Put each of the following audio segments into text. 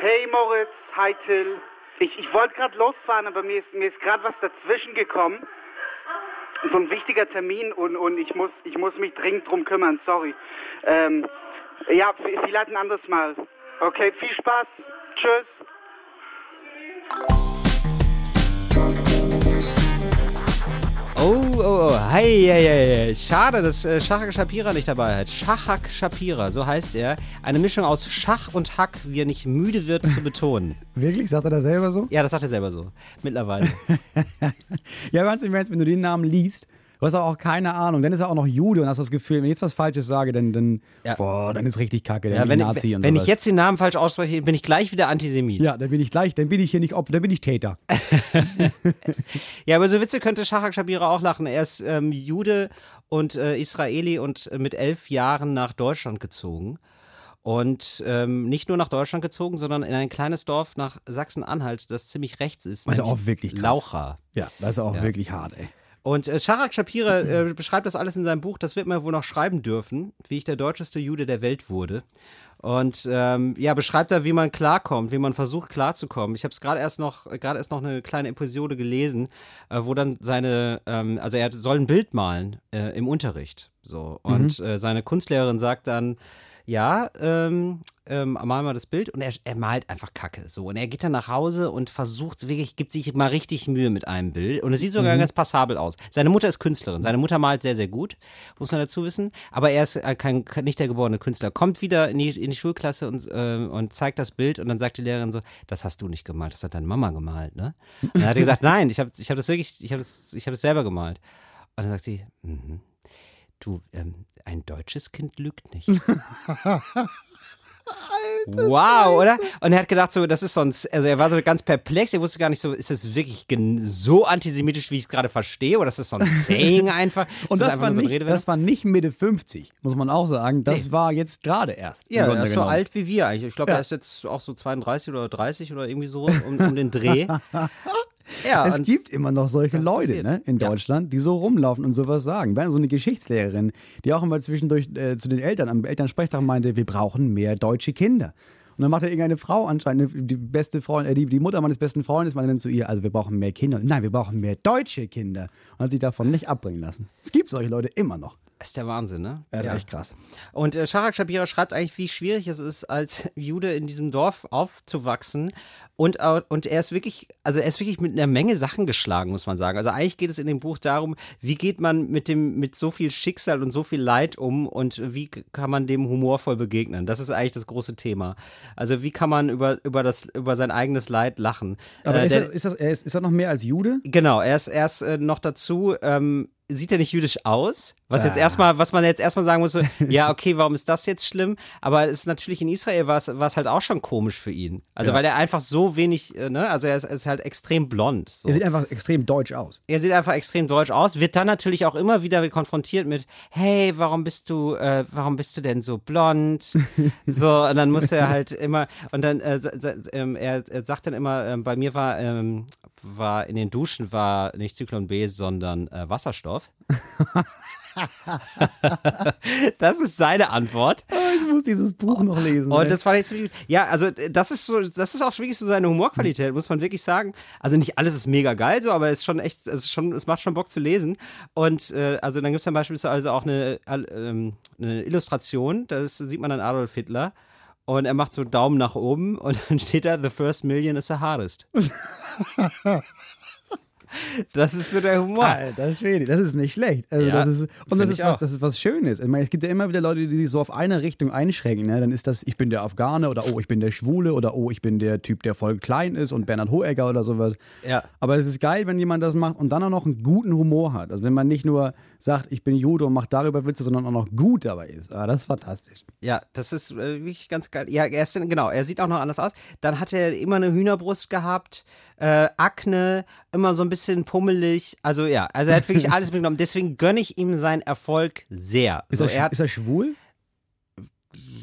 Hey Moritz, hi Till. Ich, ich wollte gerade losfahren, aber mir ist, mir ist gerade was dazwischen gekommen. So ein wichtiger Termin und, und ich, muss, ich muss mich dringend drum kümmern, sorry. Ähm, ja, vielleicht ein anderes Mal. Okay, viel Spaß. Tschüss. Oh, oh, oh, hey, hey, hey. Schade, dass äh, Shahak Shapira nicht dabei hat. Shahak Shapira, so heißt er. Eine Mischung aus Schach und Hack, wie er nicht müde wird zu betonen. Wirklich? Sagt er das selber so? Ja, das sagt er selber so. Mittlerweile. ja, ganz im Ernst, wenn du den Namen liest, Du hast auch keine Ahnung. Dann ist er auch noch Jude und hast das Gefühl, wenn ich jetzt was Falsches sage, dann, dann, ja. boah, dann ist richtig kacke. Dann ja, wenn, Nazi ich, und wenn ich jetzt den Namen falsch ausspreche, bin ich gleich wieder Antisemit. Ja, dann bin ich gleich, dann bin ich hier nicht Opfer, dann bin ich Täter. ja, aber so Witze könnte Shahak Shabira auch lachen. Er ist ähm, Jude und äh, Israeli und äh, mit elf Jahren nach Deutschland gezogen. Und ähm, nicht nur nach Deutschland gezogen, sondern in ein kleines Dorf nach Sachsen-Anhalt, das ziemlich rechts ist. Also auch wirklich krass. Laucha. Ja, das ist auch ja. wirklich hart, ey. Und äh, Sharak Shapira äh, beschreibt das alles in seinem Buch, das wird man wohl noch schreiben dürfen, wie ich der deutscheste Jude der Welt wurde. Und ähm, ja, beschreibt da, wie man klarkommt, wie man versucht klarzukommen. Ich habe es gerade erst noch, gerade erst noch eine kleine Episode gelesen, äh, wo dann seine, ähm, also er soll ein Bild malen äh, im Unterricht. So. Und mhm. äh, seine Kunstlehrerin sagt dann, ja, ähm, ähm, mal mal das Bild und er, er, malt einfach Kacke. So. Und er geht dann nach Hause und versucht wirklich, gibt sich mal richtig Mühe mit einem Bild. Und es sieht sogar mhm. ganz passabel aus. Seine Mutter ist Künstlerin. Seine Mutter malt sehr, sehr gut, muss man dazu wissen. Aber er ist äh, kein, nicht der geborene Künstler. Kommt wieder in die, in die Schulklasse und, äh, und zeigt das Bild und dann sagt die Lehrerin so, das hast du nicht gemalt, das hat deine Mama gemalt, ne? Und dann hat er gesagt, nein, ich habe ich hab das wirklich, ich habe das, hab das selber gemalt. Und dann sagt sie, mhm. Du, ähm, ein deutsches Kind lügt nicht. Alter wow, Scheiße. oder? Und er hat gedacht, so, das ist sonst, also er war so ganz perplex, er wusste gar nicht so, ist das wirklich so antisemitisch, wie ich es gerade verstehe, oder ist das so ein Saying einfach? Und das, das war, nicht, das war nicht Mitte 50, muss man auch sagen. Das nee. war jetzt gerade erst. Ja, er ist so alt wie wir eigentlich. Ich glaube, ja. er ist jetzt auch so 32 oder 30 oder irgendwie so um, um den Dreh. Ja, es gibt immer noch solche Leute ne, in Deutschland, ja. die so rumlaufen und sowas sagen. so eine Geschichtslehrerin, die auch immer zwischendurch äh, zu den Eltern am Elternsprechtag meinte, wir brauchen mehr deutsche Kinder. Und dann macht er irgendeine Frau anscheinend, die beste Freundin, äh, die, die Mutter meines besten Freundes, meinte dann zu ihr, also wir brauchen mehr Kinder. Nein, wir brauchen mehr deutsche Kinder. Und hat sich davon nicht abbringen lassen. Es gibt solche Leute immer noch. Das ist der Wahnsinn, ne? Das ist ja. echt krass. Und äh, Sharak Shabira schreibt eigentlich, wie schwierig es ist, als Jude in diesem Dorf aufzuwachsen. Und, und er ist wirklich, also er ist wirklich mit einer Menge Sachen geschlagen, muss man sagen. Also eigentlich geht es in dem Buch darum, wie geht man mit dem, mit so viel Schicksal und so viel Leid um und wie kann man dem humorvoll begegnen. Das ist eigentlich das große Thema. Also wie kann man über, über, das, über sein eigenes Leid lachen. Aber äh, ist, der, das, ist, das, ist, ist er noch mehr als Jude? Genau, er ist, er ist äh, noch dazu, ähm, sieht er nicht jüdisch aus? Was jetzt ah. erstmal, was man jetzt erstmal sagen muss, so, ja, okay, warum ist das jetzt schlimm? Aber es ist natürlich in Israel war es, war es halt auch schon komisch für ihn. Also, ja. weil er einfach so wenig, äh, ne, also er ist, ist halt extrem blond. So. Er sieht einfach extrem deutsch aus. Er sieht einfach extrem deutsch aus, wird dann natürlich auch immer wieder konfrontiert mit, hey, warum bist du, äh, warum bist du denn so blond? so, und dann muss er halt immer, und dann, äh, ähm, er, er, sagt dann immer, äh, bei mir war, ähm, war in den Duschen war nicht Zyklon B, sondern äh, Wasserstoff. das ist seine Antwort. Ah, ich muss dieses Buch noch lesen. Und ey. das ich so, ja, also das ist so, das ist auch wirklich so seine Humorqualität, muss man wirklich sagen. Also nicht alles ist mega geil so, aber es ist schon echt, es ist schon, es macht schon Bock zu lesen. Und äh, also dann gibt es dann beispielsweise auch eine, äh, eine Illustration, da sieht man dann Adolf Hitler. Und er macht so Daumen nach oben und dann steht da, the first million is the hardest. Das ist so der Humor. Alter Schwede, das ist nicht schlecht. Also ja, das ist, und das ist, was, das ist was Schönes. Ich meine, es gibt ja immer wieder Leute, die sich so auf eine Richtung einschränken. Ne? Dann ist das, ich bin der Afghane oder oh, ich bin der Schwule oder oh, ich bin der Typ, der voll klein ist und Bernhard Hohecker oder sowas. Ja. Aber es ist geil, wenn jemand das macht und dann auch noch einen guten Humor hat. Also wenn man nicht nur sagt, ich bin Jude und macht darüber Witze, sondern auch noch gut dabei ist. Ah, das ist fantastisch. Ja, das ist äh, wirklich ganz geil. Ja, er ist, genau, er sieht auch noch anders aus. Dann hat er immer eine Hühnerbrust gehabt äh, Akne, immer so ein bisschen pummelig. Also ja, also er hat wirklich alles mitgenommen. Deswegen gönne ich ihm seinen Erfolg sehr. Ist, so, er, er hat, ist er schwul?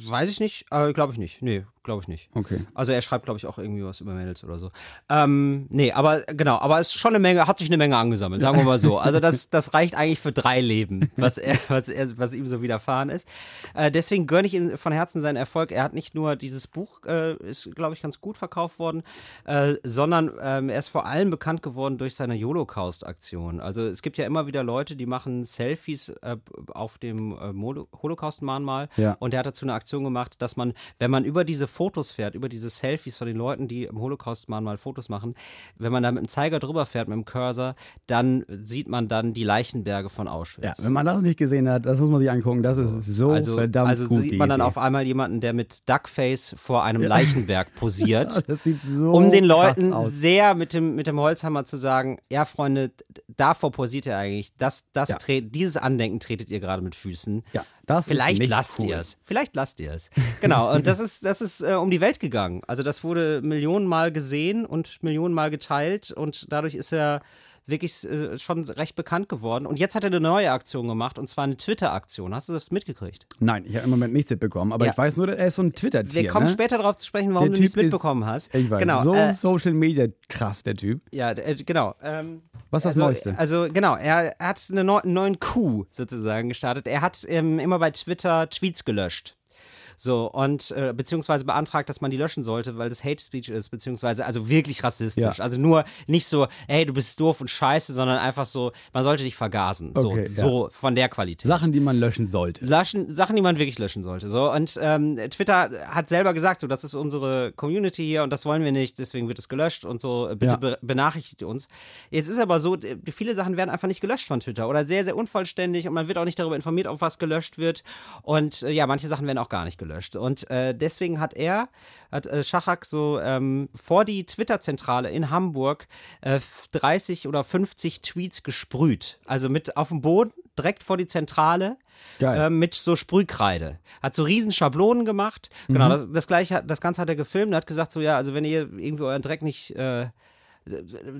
Weiß ich nicht, aber glaube ich nicht. Nee, glaube ich nicht. Okay. Also er schreibt, glaube ich, auch irgendwie was über Mädels oder so. Ähm, nee, aber genau, aber es ist schon eine Menge, hat sich eine Menge angesammelt, sagen wir mal so. Also das, das reicht eigentlich für drei Leben, was er, was er, was ihm so widerfahren ist. Äh, deswegen gönne ich ihm von Herzen seinen Erfolg. Er hat nicht nur dieses Buch, äh, ist, glaube ich, ganz gut verkauft worden, äh, sondern ähm, er ist vor allem bekannt geworden durch seine Holocaust-Aktion. Also es gibt ja immer wieder Leute, die machen Selfies äh, auf dem äh, Holocaust-Mahnmal Ja. und er hat dazu eine Aktion gemacht, dass man, wenn man über diese Fotos fährt, über diese Selfies von den Leuten, die im Holocaust-Mahnmal Fotos machen, wenn man da mit dem Zeiger drüber fährt, mit dem Cursor, dann sieht man dann die Leichenberge von Ja, Auschwitz. wenn man das nicht gesehen hat, das muss man sich angucken. Das ist so also, verdammt also gut. sieht man dann Idee. auf einmal jemanden, der mit Duckface vor einem Leichenberg posiert. Das sieht so um den Leuten sehr mit dem, mit dem Holzhammer zu sagen, ja, Freunde, davor posiert ihr eigentlich. Das, das Ja. dieses Andenken tretet ihr gerade mit Füßen. Ja, das ist Vielleicht nicht lasst cool. ihr es. Vielleicht lasst ihr es. Genau. Und das ist, das ist äh, um die Welt gegangen. Also das wurde Millionenmal gesehen und Millionenmal geteilt und dadurch ist er wirklich äh, schon recht bekannt geworden. Und jetzt hat er eine neue Aktion gemacht und zwar eine Twitter-Aktion. Hast du das mitgekriegt? Nein, ich habe im Moment nichts mitbekommen, aber Ja. ich weiß nur, er ist so ein Twitter-Tier. Wir kommen ne? später darauf zu sprechen, warum Der du nichts Typ ist- mitbekommen hast. Ich weiß, genau. so äh, Social Media krass, der Typ. Ja, äh, genau. Ähm, Was ist das also, Neueste? Also genau, er, er hat eine neu, einen neuen Coup sozusagen gestartet. Er hat ähm, immer bei Twitter Tweets gelöscht. So, und äh, beziehungsweise beantragt, dass man die löschen sollte, weil das Hate Speech ist, beziehungsweise also wirklich rassistisch. Ja. Also nur nicht so, hey, du bist doof und scheiße, sondern einfach so, man sollte dich vergasen. So, Okay, so von der Qualität. Sachen, die man löschen sollte. Löschen, Sachen, die man wirklich löschen sollte. So. Und ähm, Twitter hat selber gesagt, so, das ist unsere Community hier und das wollen wir nicht, deswegen wird es gelöscht und so, äh, bitte Ja. be benachrichtigt uns. Jetzt ist aber so, viele Sachen werden einfach nicht gelöscht von Twitter oder sehr, sehr unvollständig und man wird auch nicht darüber informiert, ob was gelöscht wird. Und äh, ja, manche Sachen werden auch gar nicht gelöscht. Und äh, deswegen hat er, hat äh, Schachak so ähm, vor die Twitter-Zentrale in Hamburg äh, 30 oder 50 Tweets gesprüht. Also mit auf dem Boden, direkt vor die Zentrale ähm, mit so Sprühkreide. Hat so riesen Schablonen gemacht. Genau, das, das gleiche, das Ganze hat er gefilmt und hat gesagt so, ja, also wenn ihr irgendwie euren Dreck nicht äh,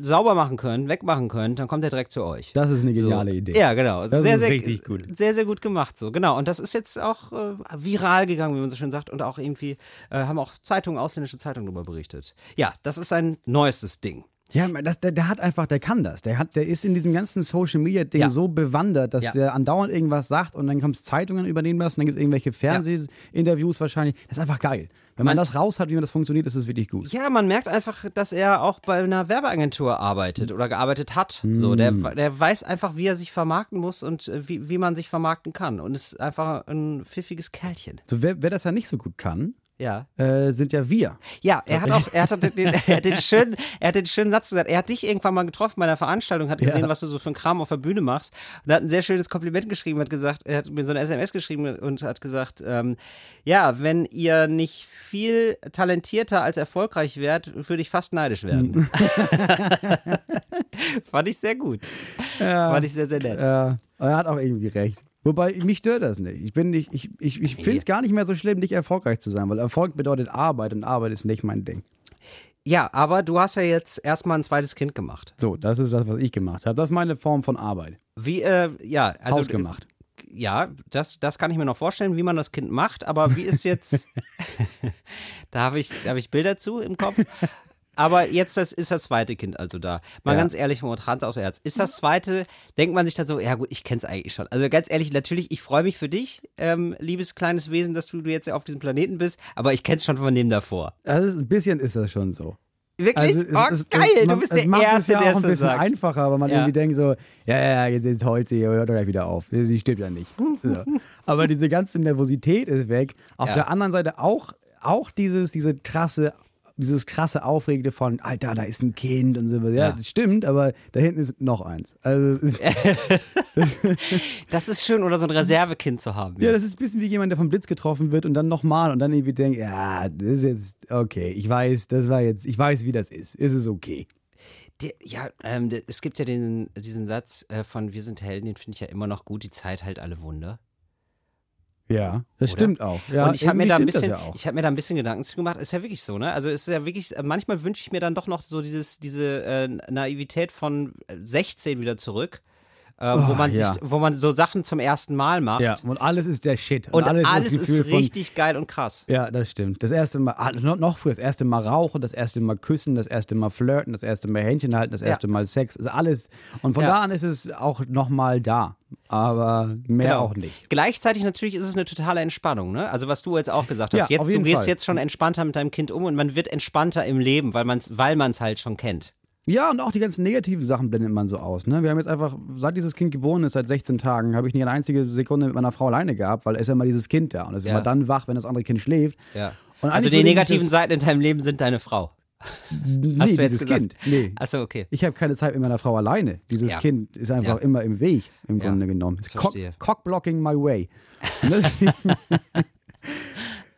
sauber machen könnt, wegmachen könnt, dann kommt der Dreck zu euch. Das ist eine geniale so. Idee. Ja, genau. Das sehr, ist sehr, richtig gut. Sehr, sehr gut gemacht so. Genau. Und das ist jetzt auch äh, viral gegangen, wie man so schön sagt. Und auch irgendwie äh, haben auch Zeitungen, ausländische Zeitungen darüber berichtet. Ja, das ist ein neuestes Ding. Ja, das, der, der hat einfach, der kann das. Der, hat, der ist in diesem ganzen Social Media Ding Ja. so bewandert, dass Ja. der andauernd irgendwas sagt und dann kommt es Zeitungen übernehmen was und dann gibt es irgendwelche Fernsehinterviews wahrscheinlich. Das ist einfach geil. Wenn man, Man- das raus hat, wie man das funktioniert, ist es wirklich gut. Ja, man merkt einfach, dass er auch bei einer Werbeagentur arbeitet oder gearbeitet hat. So, der, der weiß einfach, wie er sich vermarkten muss und äh, wie, wie man sich vermarkten kann. Und ist einfach ein pfiffiges Kerlchen. So, wer, wer das ja nicht so gut kann, Ja. äh, sind ja wir. Ja, er hat auch, er hat den, er hat den schönen, er hat den schönen Satz gesagt. Er hat dich irgendwann mal getroffen bei einer Veranstaltung, hat gesehen, Ja. was du so für einen Kram auf der Bühne machst und hat ein sehr schönes Kompliment geschrieben, hat gesagt, er hat mir so eine SMS geschrieben und hat gesagt, ähm, ja, wenn ihr nicht viel talentierter als erfolgreich wärt, würde ich fast neidisch werden. Fand ich sehr gut. Fand ich sehr, sehr nett. Ja, er hat auch irgendwie recht. Wobei, mich stört das nicht. Ich bin nicht, ich, ich, ich finde es gar nicht mehr so schlimm, nicht erfolgreich zu sein, weil Erfolg bedeutet Arbeit und Arbeit ist nicht mein Ding. Ja, aber du hast ja jetzt erstmal ein zweites Kind gemacht. So, das ist das, was ich gemacht habe. Das ist meine Form von Arbeit. Wie, äh, ja, also. Hausgemacht. ja, das, das kann ich mir noch vorstellen, wie man das Kind macht, aber wie ist jetzt, da habe ich, da hab ich Bilder zu im Kopf. Aber jetzt das ist das zweite Kind also da. Mal Ja. ganz ehrlich, Mord, Hand aufs Herz. Ist das zweite, denkt man sich dann so, ja gut, ich kenne es eigentlich schon. Also ganz ehrlich, natürlich, ich freue mich für dich, ähm, liebes kleines Wesen, dass du, du jetzt auf diesem Planeten bist, aber ich kenne es schon von dem davor. Also ein bisschen ist das schon so. Wirklich? Also oh, es- geil, es, du bist der macht Erste, es ja der auch ein bisschen sagt. einfacher, weil man Ja. irgendwie denkt so, ja, ja, jetzt, jetzt heult sie, hört doch gleich wieder auf. Sie stimmt ja nicht. So. Aber diese ganze Nervosität ist weg. Auf Ja. der anderen Seite auch, auch dieses, diese krasse, dieses krasse Aufregende von, Alter, da ist ein Kind und so. Ja, Ja. das stimmt, aber da hinten ist noch eins. Also Das ist schön, oder so ein Reservekind zu haben. ja, das ist ein bisschen wie jemand, der vom Blitz getroffen wird und dann nochmal und dann irgendwie denkt, ja, das ist jetzt okay. Ich weiß, das war jetzt, ich weiß, wie das ist. Ist es okay. Ja, ähm, es gibt ja den, diesen Satz äh, von Wir sind Helden, den finde ich ja immer noch gut, die Zeit heilt alle Wunder. Ja, das Oder? stimmt auch. Ja, und ich habe mir da ein bisschen, ja auch. ich habe mir da ein bisschen Gedanken zu gemacht. Ist ja wirklich so, ne? Also ist ja wirklich, äh, manchmal wünsche ich mir dann doch noch so dieses, diese äh, Naivität von äh, 16 wieder zurück. Ähm, oh, wo, man ja. sich, wo man so Sachen zum ersten Mal macht. Ja, und alles ist der Shit. Und, und alles, alles ist, ist richtig von, geil und krass. Ja, das stimmt. Das erste Mal, ah, noch, noch früher, das erste Mal rauchen, das erste Mal küssen, das erste Mal flirten, das erste Mal Händchen halten, das erste ja. Mal Sex, ist alles. Und von ja. da an ist es auch nochmal da. Aber mehr genau. auch nicht. Gleichzeitig natürlich ist es eine totale Entspannung, ne? Also was du jetzt auch gesagt hast. Ja, jetzt, du gehst Fall. jetzt schon entspannter mit deinem Kind um und man wird entspannter im Leben, weil man es weil halt schon kennt. Ja, und auch die ganzen negativen Sachen blendet man so aus. Ne? Wir haben jetzt einfach, seit dieses Kind geboren ist, seit 16 Tagen, habe ich nicht eine einzige Sekunde mit meiner Frau alleine gehabt, weil es ist ja immer dieses Kind da und es ist ja. immer dann wach, wenn das andere Kind schläft. Ja. also die negativen Seiten in deinem Leben sind deine Frau. Nee, Hast du dieses gesagt? Kind. Nee. Achso, okay. Ich habe keine Zeit mit meiner Frau alleine. Dieses ja. Kind ist einfach ja. immer im Weg, im Grunde genommen. Cock, cockblocking my way.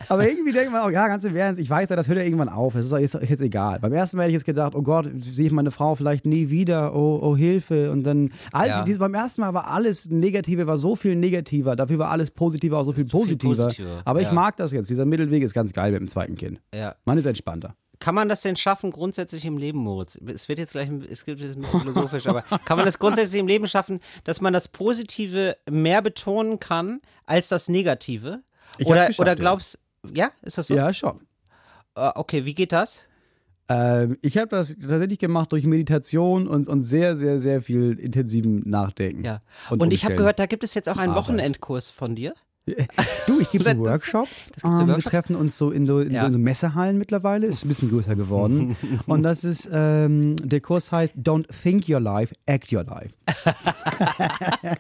Aber irgendwie denkt man auch, ja, ganz im Ernst, ich weiß ja, das hört ja irgendwann auf. Das ist jetzt, jetzt egal. Beim ersten Mal hätte ich jetzt gedacht, oh Gott, sehe ich meine Frau vielleicht nie wieder, oh, oh Hilfe. Und dann, all, ja. diese, beim ersten Mal war alles Negative, war so viel negativer. Dafür war alles Positiver auch so viel positiver. Viel positiver. Aber ja. ich mag das jetzt. Dieser Mittelweg ist ganz geil mit dem zweiten Kind. Ja. Man ist entspannter. Kann man das denn schaffen, grundsätzlich im Leben, Moritz? Es wird jetzt gleich es gibt jetzt ein bisschen philosophisch, aber kann man das grundsätzlich im Leben schaffen, dass man das Positive mehr betonen kann als das Negative? Ich oder, oder glaubst, ja, ist das so? Ja, schon. Uh, okay, wie geht das? Ähm, ich habe das tatsächlich gemacht durch Meditation und, und sehr, sehr, sehr viel intensiven Nachdenken. Ja. Und, und ich habe gehört, da gibt es jetzt auch einen Arbeit. Wochenendkurs von dir. Du, ich gebe so Workshops. Das, das so Workshops. Wir treffen uns so in, so, in, ja. so in Messehallen mittlerweile. Ist ein bisschen größer geworden. Und das ist, ähm, der Kurs heißt Don't Think Your Life, Act Your Life.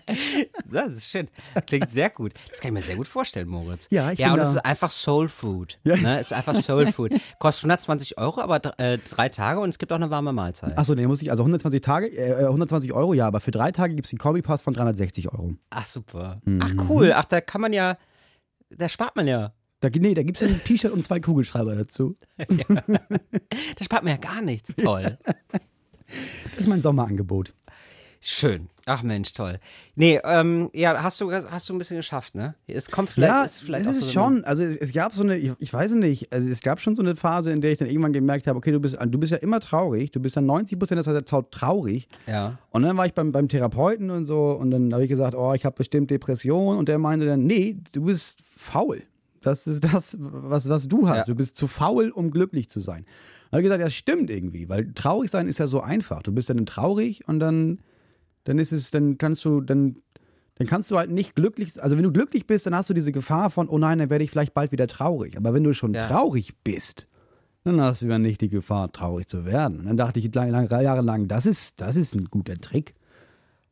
das ist schön. Klingt sehr gut. Das kann ich mir sehr gut vorstellen, Moritz. Ja, ich Ja, und es ist einfach Soul Food. Ja. Ne? Ist einfach Soul Food. Kostet 120 Euro, aber äh, drei Tage und es gibt auch eine warme Mahlzeit. Achso, nee, muss ich, also 120 Tage, äh, 120 Euro, ja, aber für drei Tage gibt es den Kombi-Pass von 360 Euro. Ach, super. Mhm. Ach, cool. Ach, da kann man ja ja, da spart man ja. Da, nee, da gibt es ein T-Shirt und zwei Kugelschreiber dazu. ja. Da spart man ja gar nichts. Toll. Das ist mein Sommerangebot. Schön. Ach Mensch, toll. Nee, ähm, ja, hast du, hast du ein bisschen geschafft, ne? Es kommt vielleicht. Ja, ist vielleicht es ist so schon. Also es, es, gab so eine, ich, ich, weiß nicht, also es gab schon so eine Phase, in der ich dann irgendwann gemerkt habe, okay, du bist, du bist ja immer traurig, du bist ja 90 Prozent der Zeit traurig. Ja. Und dann war ich beim, beim Therapeuten und so und dann habe ich gesagt, oh, ich habe bestimmt Depression und der meinte dann, nee, du bist faul. Das ist das, was, was du hast. Ja. Du bist zu faul, um glücklich zu sein. Und habe ich gesagt, ja, stimmt irgendwie, weil traurig sein ist ja so einfach. Du bist dann traurig und dann dann ist es, dann kannst du, dann, dann kannst du halt nicht glücklich, also wenn du glücklich bist, dann hast du diese Gefahr von, oh nein, dann werde ich vielleicht bald wieder traurig. Aber wenn du schon ja. traurig bist, dann hast du ja nicht die Gefahr, traurig zu werden. Und dann dachte ich lang, lang, drei Jahre lang, das ist, das ist ein guter Trick.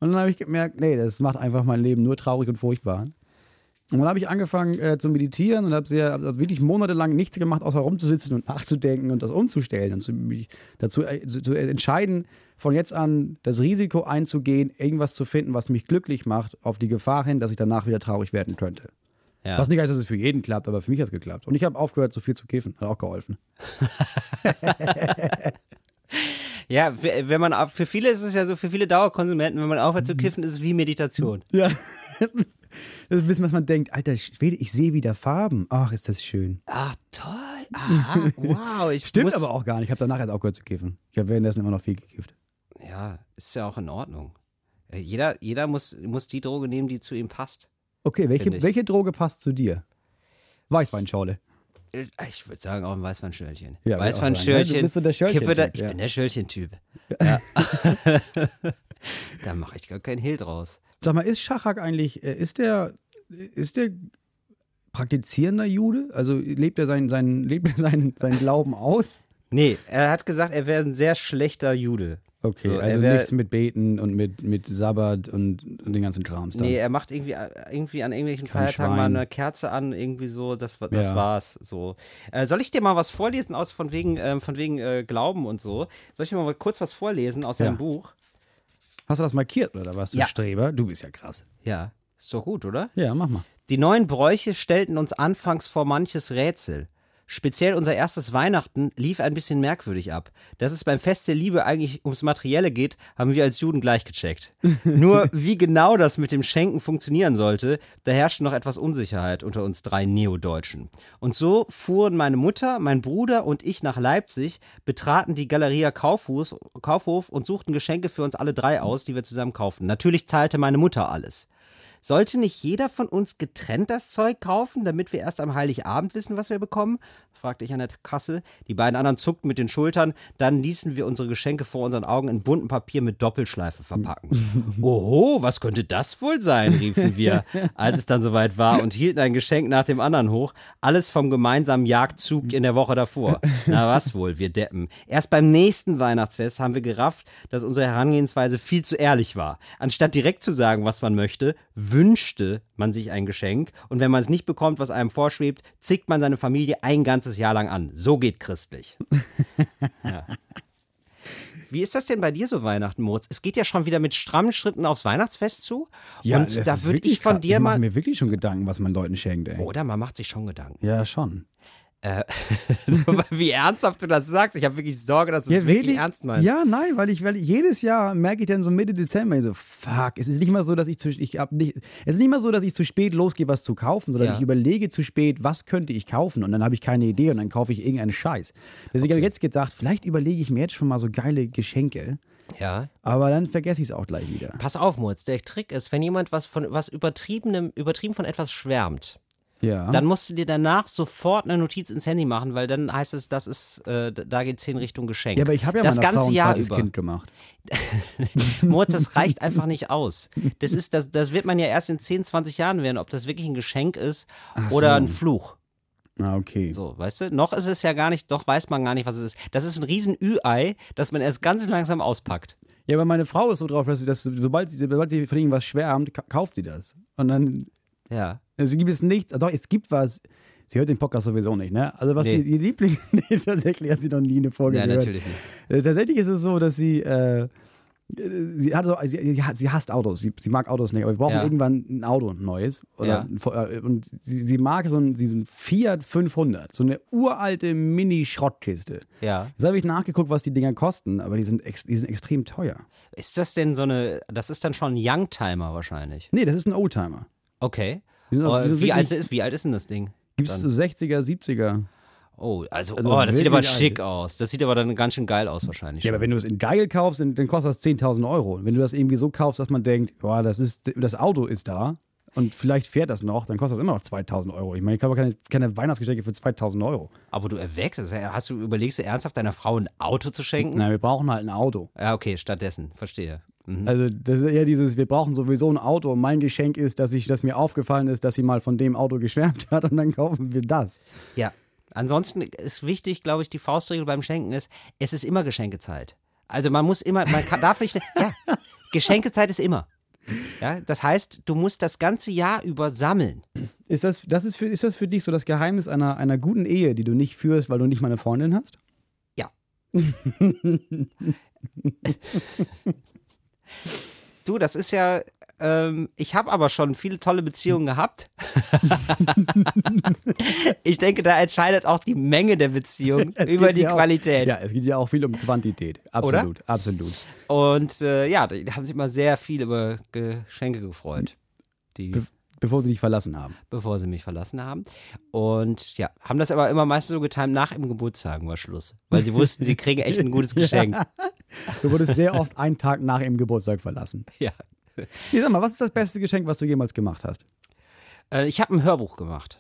Und dann habe ich gemerkt, nee, das macht einfach mein Leben nur traurig und furchtbar. Und dann habe ich angefangen äh, zu meditieren und habe sehr hab wirklich monatelang nichts gemacht, außer rumzusitzen und nachzudenken und das umzustellen und zu, mich dazu äh, zu, zu entscheiden, von jetzt an das Risiko einzugehen, irgendwas zu finden, was mich glücklich macht, auf die Gefahr hin, dass ich danach wieder traurig werden könnte. Ja. Was nicht heißt, dass es für jeden klappt, aber für mich hat es geklappt. Und ich habe aufgehört, so viel zu kiffen. Hat auch geholfen. ja, wenn man für viele ist es ja so, für viele Dauerkonsumenten, wenn man aufhört zu kiffen, ist es wie Meditation. Ja. Das ist ein bisschen, was man denkt, Alter Schwede, ich sehe wieder Farben. Ach, ist das schön. Ach, toll. Aha, wow. Ich Stimmt aber auch gar nicht. Ich habe danach jetzt auch gehört zu kiffen. Ich habe währenddessen immer noch viel gekifft. Ja, ist ja auch in Ordnung. Äh, jeder, jeder muss, muss die Droge nehmen, die zu ihm passt. Okay, welche, welche Droge passt zu dir? Weißweinschorle. Äh, ich würde sagen auch ein Weißweinschörlchen. Ja, Weißweinschörlchen. Du bist so der Schörlchen da, ich ja. bin der Schörlchen-Typ. Ja. da mache ich gar keinen Hehl draus. Sag mal, ist Schachak eigentlich, äh, ist der, ist der praktizierender Jude? Also lebt er seinen, seinen, lebt er seinen, seinen Glauben aus? Nee, er hat gesagt, er wäre ein sehr schlechter Jude. Okay, so, also wär, nichts mit Beten und mit, mit Sabbat und, und den ganzen Krams. Nee, er macht irgendwie, irgendwie an irgendwelchen Kein Feiertagen Schwein. mal eine Kerze an, irgendwie so, das, das ja. war's. So. Äh, soll ich dir mal was vorlesen aus von wegen, äh, von wegen äh, Glauben und so? Soll ich dir mal kurz was vorlesen aus ja. seinem Buch? Hast du das markiert oder was, du ja. Streber? Du bist ja krass. Ja, ist doch gut, oder? Ja, mach mal. Die neuen Bräuche stellten uns anfangs vor manches Rätsel. Speziell unser erstes Weihnachten lief ein bisschen merkwürdig ab. Dass es beim Fest der Liebe eigentlich ums Materielle geht, haben wir als Juden gleich gecheckt. Nur wie genau das mit dem Schenken funktionieren sollte, da herrschte noch etwas Unsicherheit unter uns drei Neodeutschen. Und so fuhren meine Mutter, mein Bruder und ich nach Leipzig, betraten die Galeria Kaufhof, Kaufhof und suchten Geschenke für uns alle drei aus, die wir zusammen kauften. Natürlich zahlte meine Mutter alles. Sollte nicht jeder von uns getrennt das Zeug kaufen, damit wir erst am Heiligabend wissen, was wir bekommen? fragte ich an der Kasse. Die beiden anderen zuckten mit den Schultern. Dann ließen wir unsere Geschenke vor unseren Augen in buntem Papier mit Doppelschleife verpacken. Oho, was könnte das wohl sein? riefen wir, als es dann soweit war und hielten ein Geschenk nach dem anderen hoch. Alles vom gemeinsamen Jagdzug in der Woche davor. Na was wohl, wir Deppen. Erst beim nächsten Weihnachtsfest haben wir gerafft, dass unsere Herangehensweise viel zu ehrlich war. Anstatt direkt zu sagen, was man möchte, wünschte man sich ein Geschenk und wenn man es nicht bekommt, was einem vorschwebt, zickt man seine Familie ein ganzes Jahr lang an. So geht christlich. ja. Wie ist das denn bei dir so Weihnachten, Moritz? Es geht ja schon wieder mit strammen Schritten aufs Weihnachtsfest zu. Ja, und da würde ich von dir mal. Ich mache mir wirklich schon Gedanken, was man Leuten schenkt, ey. Oder man macht sich schon Gedanken. Ja, schon. Äh, wie ernsthaft du das sagst. Ich habe wirklich Sorge, dass du ja, es wirklich, wirklich ernst meinst. Ja, nein, weil ich, weil jedes Jahr merke ich dann so Mitte Dezember so, fuck, es ist nicht mal so, dass ich zu, ich hab nicht, es ist nicht mal so, dass ich zu spät losgehe, was zu kaufen, sondern ja. ich überlege zu spät, was könnte ich kaufen und dann habe ich keine Idee und dann kaufe ich irgendeinen Scheiß. Deswegen okay. habe ich jetzt gedacht, vielleicht überlege ich mir jetzt schon mal so geile Geschenke. Ja. Aber dann vergesse ich es auch gleich wieder. Pass auf, Moritz, der Trick ist, wenn jemand was von was übertriebenem, übertrieben von etwas schwärmt, ja. Dann musst du dir danach sofort eine Notiz ins Handy machen, weil dann heißt es, das ist, äh, da geht es in Richtung Geschenk. Ja, aber ich habe ja das ganze Frau ein Jahr über. Kind gemacht. Moritz, das reicht einfach nicht aus. Das ist, das, das wird man ja erst in 10, 20 Jahren werden, ob das wirklich ein Geschenk ist Ach oder so. ein Fluch. Ah, okay. So, weißt du, noch ist es ja gar nicht, doch weiß man gar nicht, was es ist. Das ist ein riesen Ü-Ei, das man erst ganz langsam auspackt. Ja, aber meine Frau ist so drauf, dass sie das, sobald sie, sobald sie von irgendwas schwärmt, kauft sie das. Und dann ja. Es gibt es nichts, doch, es gibt was. Sie hört den Podcast sowieso nicht, ne? Also was nee. sie, ihr Lieblings... nee, tatsächlich hat sie noch nie eine Folge ja, gehört. Ja, natürlich nicht. Äh, tatsächlich ist es so, dass sie... Äh, sie, hat so, sie, sie hasst Autos, sie, sie, mag Autos nicht, aber wir brauchen ja. irgendwann ein Auto, ein neues. Oder, ja. Äh, und sie, sie, mag so einen, diesen Fiat 500, so eine uralte Mini-Schrottkiste. Ja. Jetzt habe ich nachgeguckt, was die Dinger kosten, aber die sind, die sind extrem teuer. Ist das denn so eine, das ist dann schon ein Youngtimer wahrscheinlich? Nee, das ist ein Oldtimer. Okay. Oh, wie, alt ist, wie alt ist denn das Ding? Gibt es so 60er, 70er? Oh, also, also oh, das sieht aber schick aus. Das sieht aber dann ganz schön geil aus wahrscheinlich. Ja, schon. aber wenn du es in geil kaufst, dann, kostet das 10.000 Euro. Wenn du das irgendwie so kaufst, dass man denkt, boah, das, ist, das Auto ist da und vielleicht fährt das noch, dann kostet das immer noch 2.000 Euro. Ich meine, ich kaufe keine, keine Weihnachtsgeschenke für 2.000 Euro. Aber du erwägst es. Hast du, überlegst du ernsthaft deiner Frau ein Auto zu schenken? Nein, wir brauchen halt ein Auto. Ja, okay, stattdessen. Verstehe. Mhm. Also das ist eher dieses, wir brauchen sowieso ein Auto. Und mein Geschenk ist, dass, ich, dass mir aufgefallen ist, dass sie mal von dem Auto geschwärmt hat und dann kaufen wir das. Ja. Ansonsten ist wichtig, glaube ich, die Faustregel beim Schenken ist, es ist immer Geschenkezeit. Also man muss immer, man kann, darf nicht, ja, Geschenkezeit ist immer. Ja, das heißt, du musst das ganze Jahr über sammeln. Ist das, das ist, für, ist das für dich so das Geheimnis einer, einer guten Ehe, die du nicht führst, weil du nicht mal eine Freundin hast? Ja. Du, das ist ja, ähm, ich habe aber schon viele tolle Beziehungen gehabt. ich denke, da entscheidet auch die Menge der Beziehung über die ja Qualität. Auch, ja, es geht ja auch viel um Quantität. Absolut, Oder? absolut. Und äh, ja, da haben sich immer sehr viel über Geschenke gefreut. Die Be Bevor sie dich verlassen haben. Bevor sie mich verlassen haben. Und ja, haben das aber immer meistens so getan, nach ihrem Geburtstag war Schluss. Weil sie wussten, sie kriegen echt ein gutes Geschenk. ja. Du wurdest sehr oft einen Tag nach ihrem Geburtstag verlassen. Ja. Ich sag mal, was ist das beste Geschenk, was du jemals gemacht hast? Äh, ich habe ein Hörbuch gemacht.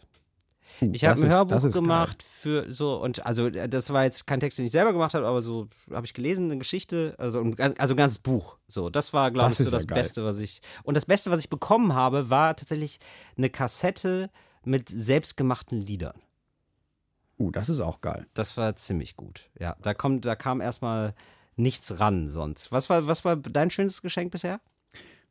Uh, ich habe ein Hörbuch gemacht geil. für so und also äh, das war jetzt kein Text, den ich selber gemacht habe, aber so habe ich gelesen eine Geschichte, also also ein ganzes Buch. So, das war glaube ich so das geil. Beste, was ich und das Beste, was ich bekommen habe, war tatsächlich eine Kassette mit selbstgemachten Liedern. Uh, das ist auch geil. Das war ziemlich gut. Ja, da kommt da kam erstmal nichts ran sonst. Was war was war dein schönstes Geschenk bisher?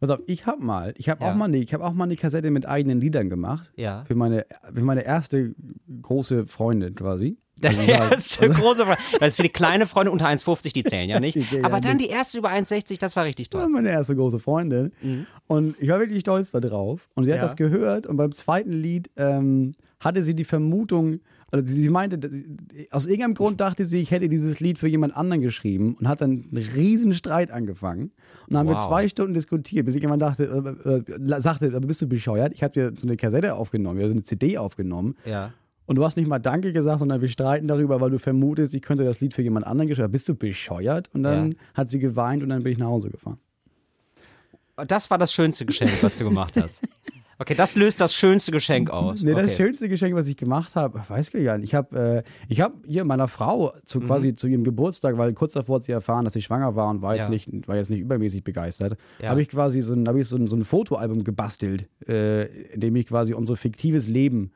Pass auf, ich habe mal, ich habe ja. auch mal eine, ich habe auch mal eine Kassette mit eigenen Liedern gemacht. Ja. Für meine, für meine erste große Freundin quasi. Deine erste große Freundin. Weil es für die kleine Freunde unter 1,50, die zählen ja nicht. Aber dann die erste über 1,60, das war richtig toll. Das war meine erste große Freundin. Mhm. Und ich war wirklich stolz darauf. Und sie hat ja. das gehört. Und beim zweiten Lied ähm, hatte sie die Vermutung, also sie meinte, aus irgendeinem Grund dachte sie, ich hätte dieses Lied für jemand anderen geschrieben und hat dann einen riesen Streit angefangen. Und dann wow. haben wir zwei Stunden diskutiert, bis jemand dachte, äh, äh, sagte, bist du bescheuert? Ich habe dir so eine Kassette aufgenommen, wir haben so eine CD aufgenommen. Ja. Und du hast nicht mal Danke gesagt, sondern wir streiten darüber, weil du vermutest, ich könnte das Lied für jemand anderen geschrieben. Bist du bescheuert? Und dann ja. hat sie geweint und dann bin ich nach Hause gefahren. Das war das schönste Geschenk, was du gemacht hast. Okay, das löst das schönste Geschenk aus. Nee, das okay. schönste Geschenk, was ich gemacht habe, weiß gar nicht. Ich habe äh, hab hier meiner Frau zu, mhm. quasi zu ihrem Geburtstag, weil kurz davor hat sie erfahren, dass sie schwanger war und war, jetzt, nicht, war jetzt nicht übermäßig begeistert, ja. habe ich quasi so ein, ich so ein, so ein Fotoalbum gebastelt, äh, in dem ich quasi unser fiktives Leben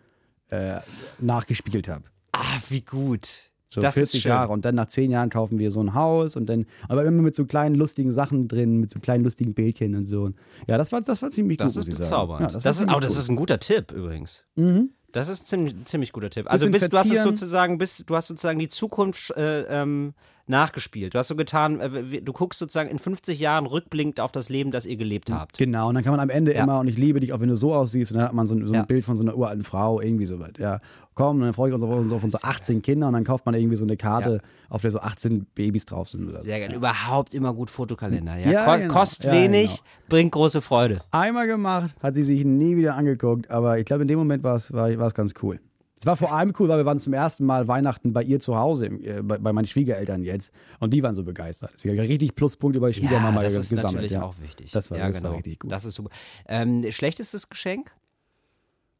äh, nachgespielt habe. Ah, wie gut. So das 40 Jahre. Und dann nach 10 Jahren kaufen wir so ein Haus und dann, aber immer mit so kleinen lustigen Sachen drin, mit so kleinen lustigen Bildchen und so. Ja, das war, das war ziemlich das gut. Ist bezaubernd. Ja, das, das ist, oh, das ist ein guter Tipp übrigens. Mhm. Das ist ein ziemlich, ziemlich guter Tipp. Also bist, du hast es sozusagen, bist, du hast sozusagen die Zukunft äh, ähm, nachgespielt. Du hast so getan, äh, du guckst sozusagen in 50 Jahren rückblickend auf das Leben, das ihr gelebt habt. Genau, und dann kann man am Ende ja. immer, und ich liebe dich, auch wenn du so aussiehst, und dann hat man so, so ein ja. Bild von so einer uralten Frau, irgendwie so weit. Ja, komm, dann freue ich uns auf, auf unsere 18 Kinder und dann kauft man irgendwie so eine Karte, ja. auf der so 18 Babys drauf sind. Oder so. Sehr gerne. Überhaupt immer gut Fotokalender. Ja, Ko genau. Kostet wenig, genau. bringt große Freude. Einmal gemacht, hat sie sich nie wieder angeguckt, aber ich glaube, in dem Moment war es ganz cool. Es war vor allem cool, weil wir waren zum ersten Mal Weihnachten bei ihr zu Hause, äh, bei, bei, meinen Schwiegereltern jetzt. Und die waren so begeistert. Deswegen richtig Pluspunkte bei Schwiegermama ja, das ist gesammelt. Natürlich ja. auch wichtig. Das war, ja, das genau. war richtig gut. Das ist super. Ähm, schlechtestes Geschenk?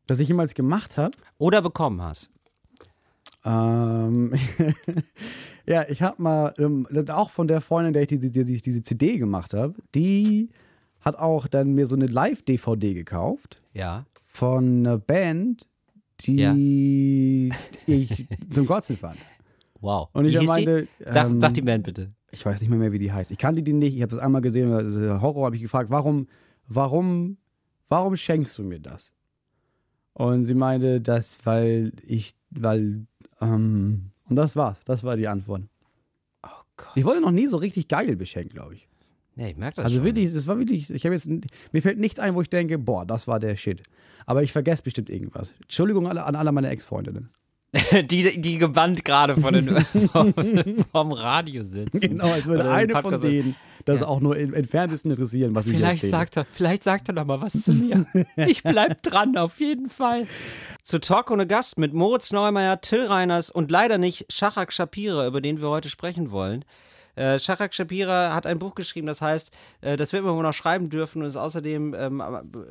Das ich jemals gemacht habe? Oder bekommen hast? Ähm, ja, ich habe mal, ähm, auch von der Freundin, der ich diese, die, diese CD gemacht habe, die hat auch dann mir so eine Live-DVD gekauft. Ja. Von einer Band, die ja. ich zum Kotzen fand. Wow. Und ich meinte, sag, ähm, sag, die Band bitte. Ich weiß nicht mehr, mehr wie die heißt. Ich kannte die nicht. Ich habe das einmal gesehen. Horror habe ich gefragt, warum, warum, warum schenkst du mir das? Und sie meinte, das, weil ich, weil, ähm, und das war's. Das war die Antwort. Oh Gott. Ich wurde noch nie so richtig geil beschenkt, glaube ich. Nee, ich merke das Also schon. wirklich, es war wirklich, ich habe jetzt, mir fällt nichts ein, wo ich denke, boah, das war der Shit. Aber ich vergesse bestimmt irgendwas. Entschuldigung an alle meine Ex-Freundinnen. die, die gebannt gerade vor den, vom Radio sitzen. Genau, als würde eine von denen das ja. auch nur im entferntesten interessieren, was vielleicht ich sagt er, Vielleicht sagt er noch mal was zu mir. ich bleib dran, auf jeden Fall. Zu Talk ohne Gast mit Moritz Neumeier, Till Reiners und leider nicht Shachak Shapira, über den wir heute sprechen wollen. Äh, Shachak Shapira hat ein Buch geschrieben, das heißt, äh, das wird man wohl noch schreiben dürfen. Und ist außerdem ähm,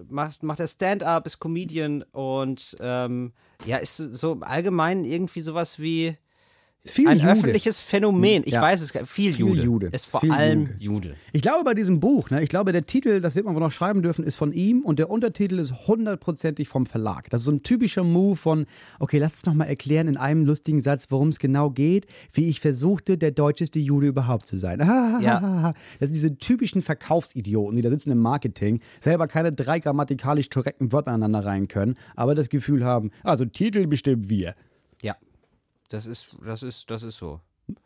macht, macht er Stand-up, ist Comedian und ähm, ja, ist so allgemein irgendwie sowas wie viel ein Jude. öffentliches Phänomen. Ich ja, weiß es, viel, viel Jude. Jude. Ist vor allem Jude. Jude. Ich glaube bei diesem Buch, ne, ich glaube der Titel, das wird man wohl noch schreiben dürfen, ist von ihm und der Untertitel ist hundertprozentig vom Verlag. Das ist so ein typischer Move von, okay, lass es nochmal erklären in einem lustigen Satz, worum es genau geht, wie ich versuchte, der deutscheste Jude überhaupt zu sein. ja. Das sind diese typischen Verkaufsidioten, die da sitzen im Marketing, selber keine drei grammatikalisch korrekten Wörter aneinander rein können, aber das Gefühl haben, also Titel bestimmt wir. Das ist, das ist, das ist so.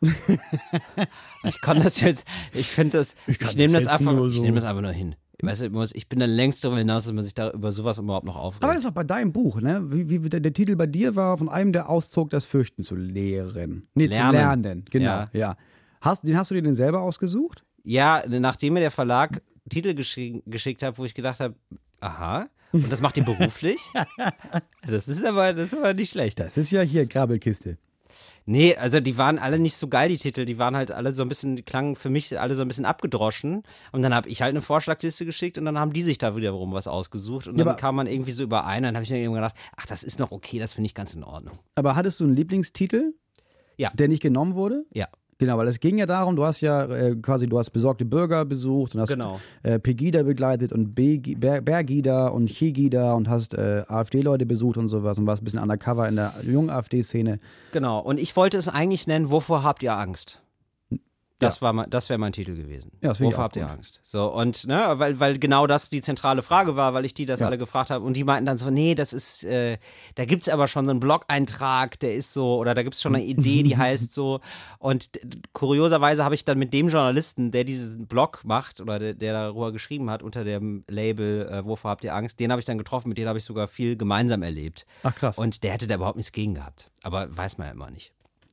ich kann das jetzt, ich finde das, ich, ich nehme das, einfach, so. ich nehme das einfach nur hin. Weißt du, ich bin dann längst darüber hinaus, dass man sich da über sowas überhaupt noch aufregt. Aber das ist auch bei deinem Buch, ne? Wie, wie der, der, Titel bei dir war, von einem, der auszog, das Fürchten zu lehren. Nee, lernen. zu lernen. Genau, ja. ja. Hast, den hast du dir denn selber ausgesucht? Ja, nachdem mir der Verlag Titel geschickt, geschickt hat, wo ich gedacht habe, aha, und das macht ihn beruflich. das ist aber, das ist aber nicht schlecht. Das ist ja hier Grabbelkiste. Nee, also die waren alle nicht so geil, die Titel. Die waren halt alle so ein bisschen, klangen für mich alle so ein bisschen abgedroschen. Und dann habe ich halt eine Vorschlagliste geschickt und dann haben die sich da wiederum was ausgesucht. Und ja, dann kam man irgendwie so überein. Und dann habe ich mir irgendwie gedacht, ach, das ist noch okay, das finde ich ganz in Ordnung. Aber hattest du einen Lieblingstitel? Ja. Der nicht genommen wurde? Ja. Genau, weil es ging ja darum, du hast ja äh, quasi, du hast besorgte Bürger besucht und hast genau. äh, Pegida begleitet und Bergida und Chigida und hast äh, AfD-Leute besucht und sowas und warst ein bisschen undercover in der jungen AfD-Szene. Genau, und ich wollte es eigentlich nennen, wovor habt ihr Angst? Das, ja. war, das wäre mein Titel gewesen. Ja, Wovor habt ihr Angst? So, und, ne, weil, weil genau das die zentrale Frage war, weil ich die das ja. alle gefragt habe. Und die meinten dann so, nee, das ist, äh, da gibt es aber schon so einen Blog-Eintrag, der ist so, oder da gibt es schon eine Idee, die heißt so. Und kurioserweise habe ich dann mit dem Journalisten, der diesen Blog macht, oder der, der darüber geschrieben hat, unter dem Label, äh, wovor habt ihr Angst, den habe ich dann getroffen, mit dem habe ich sogar viel gemeinsam erlebt. Ach krass. Und der hätte da überhaupt nichts gegen gehabt. Aber weiß man ja immer nicht.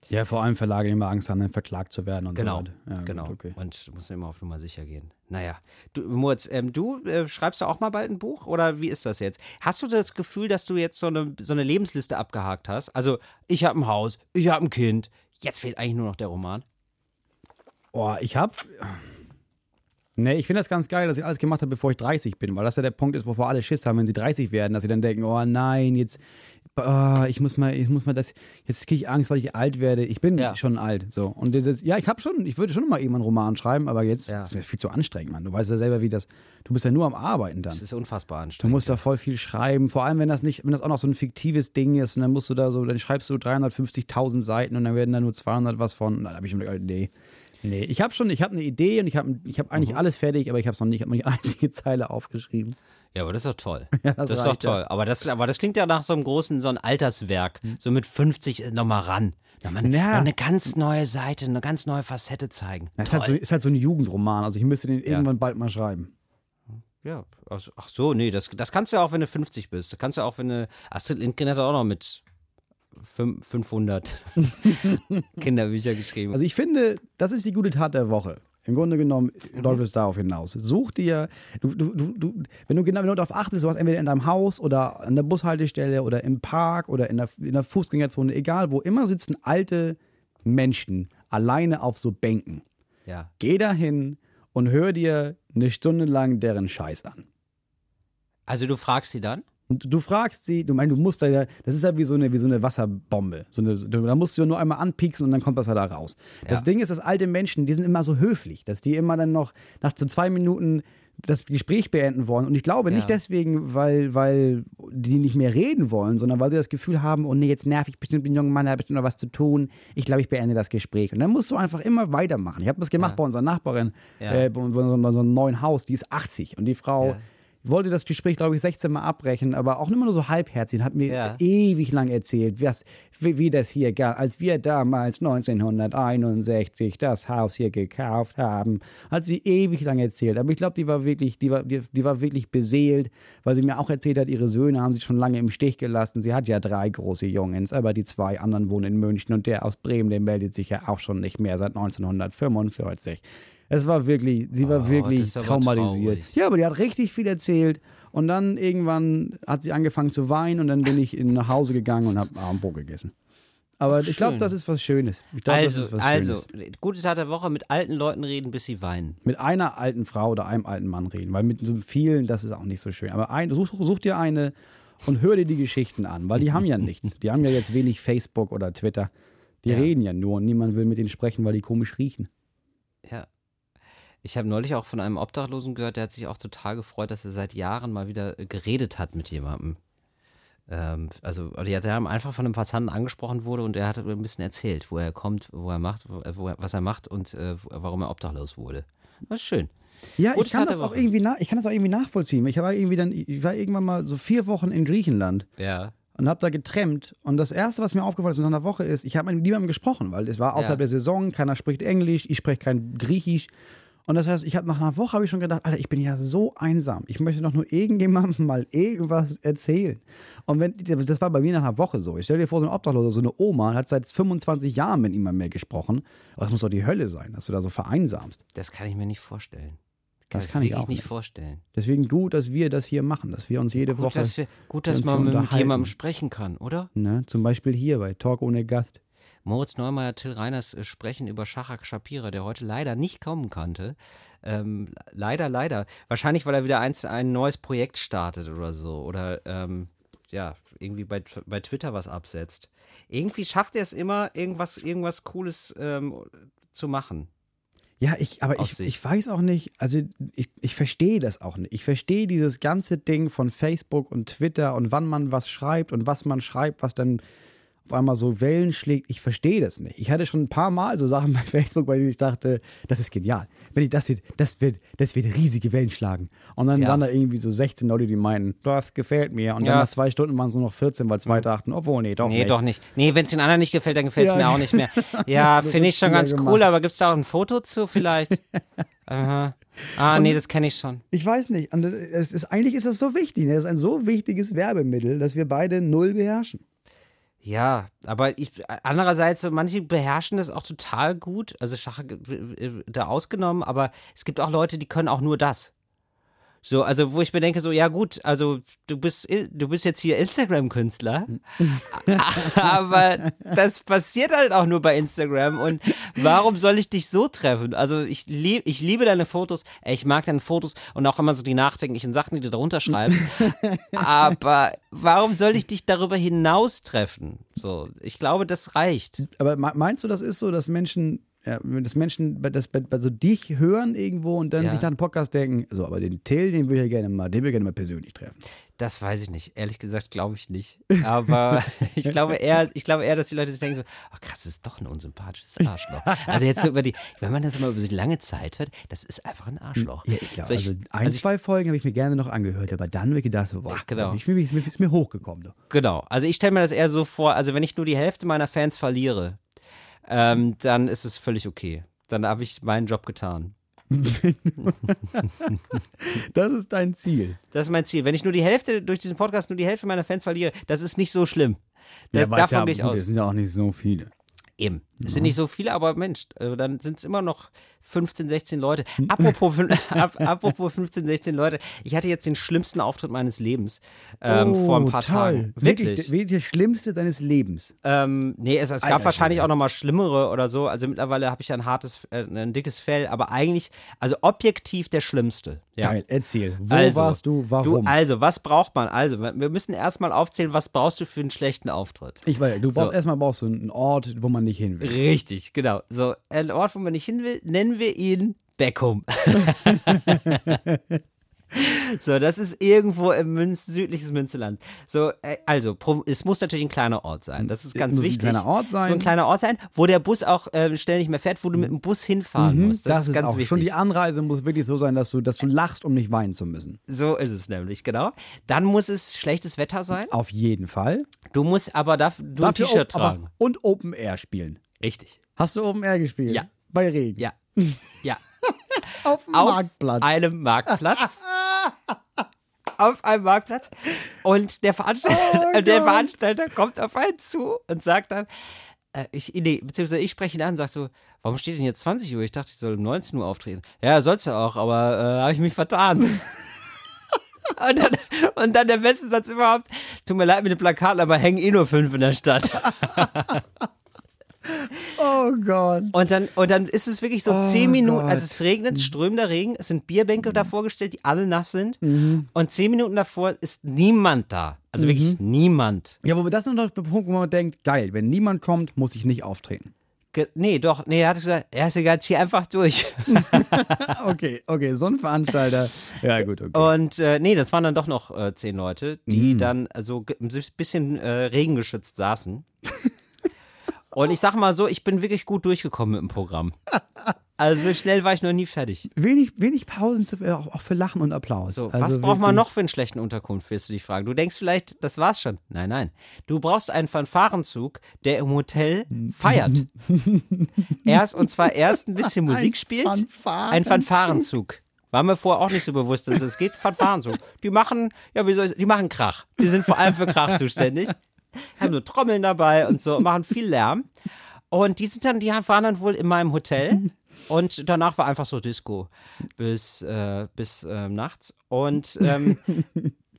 Ja, vor allem Verlage, die immer Angst haben, dann verklagt zu werden und genau, so weiter. Ja, genau. Gut, okay. Und muss immer auf Nummer sicher gehen. Naja, du, Moritz, ähm, du äh, schreibst du auch mal bald ein Buch oder wie ist das jetzt? Hast du das Gefühl, dass du jetzt so eine, so eine Lebensliste abgehakt hast? Also, ich habe ein Haus, ich habe ein Kind, jetzt fehlt eigentlich nur noch der Roman. Oh, ich habe. Nee, ich finde das ganz geil, dass ich alles gemacht habe, bevor ich 30 bin, weil das ja der Punkt ist, wovor alle Schiss haben, wenn sie 30 werden, dass sie dann denken, oh nein, jetzt, oh, ich muss mal, ich muss mal das, jetzt kriege ich Angst, weil ich alt werde. Ich bin ja. schon alt. So. Und dieses, ja, ich habe schon, ich würde schon mal eben einen Roman schreiben, aber jetzt ja. ist mir viel zu anstrengend, Mann. Du weißt ja selber, wie das, du bist ja nur am Arbeiten dann. Das ist unfassbar anstrengend. Du musst da voll viel schreiben, vor allem wenn das nicht, wenn das auch noch so ein fiktives Ding ist und dann musst du da so, dann schreibst du 350.000 Seiten und dann werden da nur 200 was von, dann habe ich mir gedacht, nee. Nee, ich habe schon, ich habe eine Idee und ich habe ich hab eigentlich mhm. alles fertig, aber ich habe es noch nicht, ich habe nicht eine einzige Zeile aufgeschrieben. Ja, aber das ist doch toll. Ja, das, das ist doch toll. Ja. Aber, das, aber das klingt ja nach so einem großen, so ein Alterswerk. Hm. So mit 50 nochmal ran. Nochmal ja. eine ganz neue Seite, eine ganz neue Facette zeigen. Ja, ist, halt so, ist halt so ein Jugendroman. Also ich müsste den irgendwann bald mal schreiben. Ja, ach so, nee, das, das kannst du ja auch, wenn du 50 bist. Das kannst du auch, wenn du. Astrid Lindgren hat auch noch mit 500 Kinderbücher geschrieben. Also ich finde, das ist die gute Tat der Woche. Im Grunde genommen läuft es darauf hinaus. Such dir, du, du, du, wenn du genau wenn du darauf achtest, du hast entweder in deinem Haus oder an der Bushaltestelle oder im Park oder in der, in der Fußgängerzone, egal wo, immer sitzen alte Menschen alleine auf so Bänken. Ja. Geh dahin und hör dir eine Stunde lang deren Scheiß an. Also du fragst sie dann? Und du fragst sie, du meinst, du musst da ja, das ist ja wie so eine, wie so eine Wasserbombe. So eine, da musst du ja nur einmal anpieksen und dann kommt das ja da raus. Ja. Das Ding ist, dass alte Menschen, die sind immer so höflich, dass die immer dann noch nach so zwei Minuten das Gespräch beenden wollen. Und ich glaube ja. nicht deswegen, weil, weil die nicht mehr reden wollen, sondern weil sie das Gefühl haben, oh nee, jetzt nerv ich bestimmt den jungen Mann, der hat bestimmt noch was zu tun. Ich glaube, ich beende das Gespräch. Und dann musst du einfach immer weitermachen. Ich habe das gemacht ja. bei unserer Nachbarin, äh, bei, unserem, bei unserem neuen Haus, die ist 80 und die Frau wollte das Gespräch, glaube ich, 16 Mal abbrechen, aber auch immer nur so halbherzig. Hat mir ja. ewig lang erzählt, was, wie, wie, das hier gab, als wir damals 1961 das Haus hier gekauft haben. Hat sie ewig lang erzählt. Aber ich glaube, die war wirklich, die war, die, die, war wirklich beseelt, weil sie mir auch erzählt hat, ihre Söhne haben sie schon lange im Stich gelassen. Sie hat ja drei große Jungens, aber die zwei anderen wohnen in München und der aus Bremen, der meldet sich ja auch schon nicht mehr seit 1945. Es war wirklich, sie war oh, wirklich traumatisiert. Ja, aber die hat richtig viel erzählt. Und dann irgendwann hat sie angefangen zu weinen und dann bin ich nach Hause gegangen und habe Armbrot gegessen. Aber Ach, ich glaube, das ist was Schönes. Glaub, also, was also Schönes. gute Tat der Woche, mit alten Leuten reden, bis sie weinen. Mit einer alten Frau oder einem alten Mann reden, weil mit so vielen, das ist auch nicht so schön. Aber ein, such, such dir eine und hör dir die Geschichten an, weil die haben ja nichts. Die haben ja jetzt wenig Facebook oder Twitter. Die ja. reden ja nur und niemand will mit denen sprechen, weil die komisch riechen. Ich habe neulich auch von einem Obdachlosen gehört, der hat sich auch total gefreut, dass er seit Jahren mal wieder äh, geredet hat mit jemandem. Ähm, also, der einfach von einem Passanten angesprochen wurde und er hat ein bisschen erzählt, wo er kommt, wo er macht, wo, er, was er macht und äh, warum er obdachlos wurde. Das ist schön. Ja, ich kann, das auch irgendwie ich kann das auch irgendwie nachvollziehen. Ich war irgendwie dann, ich war irgendwann mal so vier Wochen in Griechenland. Ja und habe da getrennt. Und das Erste, was mir aufgefallen ist in einer Woche, ist, ich habe mit niemandem gesprochen, weil es war außerhalb ja. der Saison, keiner spricht Englisch, ich spreche kein Griechisch. Und das heißt, ich habe nach einer Woche habe ich schon gedacht, Alter, ich bin ja so einsam. Ich möchte doch nur irgendjemandem mal irgendwas erzählen. Und wenn das war bei mir nach einer Woche so. Ich stell dir vor, so ein Obdachloser, so eine Oma, hat seit 25 Jahren mit niemandem mehr gesprochen. Aber das muss doch die Hölle sein, dass du da so vereinsamst. Das kann ich mir nicht vorstellen. Das kann ich auch nicht vorstellen. Deswegen gut, dass wir das hier machen, dass wir uns jede gut, Woche. Dass wir, gut, dass man mit jemandem sprechen kann, oder? Ne? Zum Beispiel hier bei Talk ohne Gast. Moritz Neumeier, Till Reiners äh, sprechen über Shachak Shapira, der heute leider nicht kommen konnte. Ähm, leider, leider. Wahrscheinlich, weil er wieder eins, ein neues Projekt startet oder so. Oder ähm, ja, irgendwie bei, bei Twitter was absetzt. Irgendwie schafft er es immer, irgendwas, irgendwas Cooles ähm, zu machen. Ja, ich, aber ich, ich weiß auch nicht, also ich, ich verstehe das auch nicht. Ich verstehe dieses ganze Ding von Facebook und Twitter und wann man was schreibt und was man schreibt, was dann auf einmal so Wellen schlägt. Ich verstehe das nicht. Ich hatte schon ein paar Mal so Sachen bei Facebook, bei denen ich dachte, das ist genial. Wenn ich das sehe, das wird, das wird riesige Wellen schlagen. Und dann ja. waren da irgendwie so 16 Leute, die meinen, das gefällt mir. Und ja. dann nach zwei Stunden waren es nur noch 14, weil zwei mhm. dachten, obwohl, nee, doch nee, nicht. Nee, doch nicht. Nee, wenn es den anderen nicht gefällt, dann gefällt es ja. mir auch nicht mehr. Ja, finde ich schon ganz gemacht. cool, aber gibt es da auch ein Foto zu vielleicht? Aha. Ah, und nee, das kenne ich schon. Ich weiß nicht. Und es ist, eigentlich ist das so wichtig. Ne? Das ist ein so wichtiges Werbemittel, dass wir beide null beherrschen. Ja, aber ich, andererseits, manche beherrschen das auch total gut. Also Schach da ausgenommen, aber es gibt auch Leute, die können auch nur das. So, also wo ich mir denke, so, ja gut, also du bist, du bist jetzt hier Instagram-Künstler, aber das passiert halt auch nur bei Instagram und warum soll ich dich so treffen? Also ich, lieb, ich liebe deine Fotos, ich mag deine Fotos und auch immer so die nachdenklichen Sachen, die du darunter schreibst, aber warum soll ich dich darüber hinaus treffen? So, ich glaube, das reicht. Aber meinst du, das ist so, dass Menschen ja, dass Menschen das bei, bei so dich hören irgendwo und dann ja. sich nach einem Podcast denken, so, aber den Till, den würde ich ja gerne mal, den ich gerne mal persönlich treffen. Das weiß ich nicht. Ehrlich gesagt glaube ich nicht. Aber ich glaube eher, ich glaube eher, dass die Leute sich denken so, ach krass, das ist doch ein unsympathisches Arschloch. Also jetzt so über die, wenn man das mal über so lange Zeit hört, das ist einfach ein Arschloch. Ja, ich glaube, so also ein, also zwei Folgen habe ich mir gerne noch angehört, aber dann habe ich gedacht, so, boah, genau. ich, ist, mir, hochgekommen. Genau. Also ich stelle mir das eher so vor, also wenn ich nur die Hälfte meiner Fans verliere, ähm, dann ist es völlig okay. Dann habe ich meinen Job getan. das ist dein Ziel. Das ist mein Ziel. Wenn ich nur die Hälfte durch diesen Podcast nur die Hälfte meiner Fans verliere, das ist nicht so schlimm. Das, ja, davon ja, gehe ich gut, aus. Es sind ja auch nicht so viele. Eben. Es sind nicht so viele, aber Mensch, äh, dann sind es immer noch 15, 16 Leute. Apropos, apropos 15, 16 Leute. Ich hatte jetzt den schlimmsten Auftritt meines Lebens ähm, oh, vor ein paar toll. Tagen. Wirklich? Wirklich der schlimmste deines Lebens? Ähm, nee, es, es gab wahrscheinlich auch noch mal schlimmere oder so. Also mittlerweile habe ich ja ein hartes, äh, ein dickes Fell, aber eigentlich, also objektiv der schlimmste. Ja. Geil, erzähl. Wo also, warst du? Warum? Du, also, was braucht man? Also, wir müssen erstmal aufzählen, was brauchst du für einen schlechten Auftritt? Ich weiß, du brauchst so. erstmal brauchst du einen Ort, wo man nicht hin will. Richtig, genau. So, ein Ort, wo man nicht hin will, nennen wir ihn Beckum. So, das ist irgendwo im Münz, südliches Münzeland. So, äh, also, es muss natürlich ein kleiner Ort sein. Das ist ganz es muss wichtig. Ein kleiner Ort sein. Es muss ein kleiner Ort sein, wo der Bus auch äh, schnell nicht mehr fährt, wo du mit dem Bus hinfahren mhm, musst. Das, das ist, ganz auch. wichtig. Schon die Anreise muss wirklich so sein, dass du, dass du lachst, um nicht weinen zu müssen. So ist es nämlich, genau. Dann muss es schlechtes Wetter sein. Auf jeden Fall. Du musst aber dafür, du ein T-Shirt tragen. und Open Air spielen. Richtig. Hast du Open Air gespielt? Ja. Bei Regen? Ja. Ja. Auf Marktplatz. Auf einem Marktplatz. auf einem Marktplatz. Und der Veranstalter, oh der Veranstalter kommt auf einen zu und sagt dann, äh, ich, nee, beziehungsweise ich spreche ihn an und sage so, warum steht denn jetzt 20 Uhr? Ich dachte, ich soll um 19 Uhr auftreten. Ja, sollst du auch, aber äh, habe ich mich vertan. und, dann, und dann der beste Satz überhaupt, tut mir leid mit den Plakaten, aber hängen eh nur fünf in der Stadt. Oh Gott. Und dann, und dann ist es wirklich so oh zehn Minuten, Gott. also es regnet, strömender Regen, es sind Bierbänke mhm. davor gestellt, die alle nass sind. Mhm. Und zehn Minuten davor ist niemand da. Also mhm. wirklich niemand. Ja, wo das noch der Punkt, wo man denkt, geil, wenn niemand kommt, muss ich nicht auftreten. Ge nee, doch, nee, er hat gesagt, er ist egal, zieh einfach durch. okay, okay, so ein Veranstalter. Ja, gut, okay. Und äh, nee, das waren dann doch noch äh, zehn Leute, die mhm. dann so ein bisschen äh, regengeschützt saßen. Und ich sag mal so, ich bin wirklich gut durchgekommen mit dem Programm. Also so schnell war ich noch nie fertig. Wenig, wenig Pausen zu, äh, auch für Lachen und Applaus. So, also was braucht man noch für einen schlechten Unterkunft, wirst du dich fragen. Du denkst vielleicht, das war's schon. Nein, nein. Du brauchst einen Fanfarenzug, der im Hotel feiert. erst, und zwar erst ein bisschen Musik ein spielt. Fanfarenzug. Ein Fanfarenzug. War mir vorher auch nicht so bewusst, dass es geht. Fanfarenzug. Die machen, ja, wie soll ich, die machen Krach. Die sind vor allem für Krach zuständig haben so Trommeln dabei und so, machen viel Lärm. Und die sind dann, die waren dann wohl in meinem Hotel. Und danach war einfach so Disco bis, äh, bis äh, nachts. Und ähm,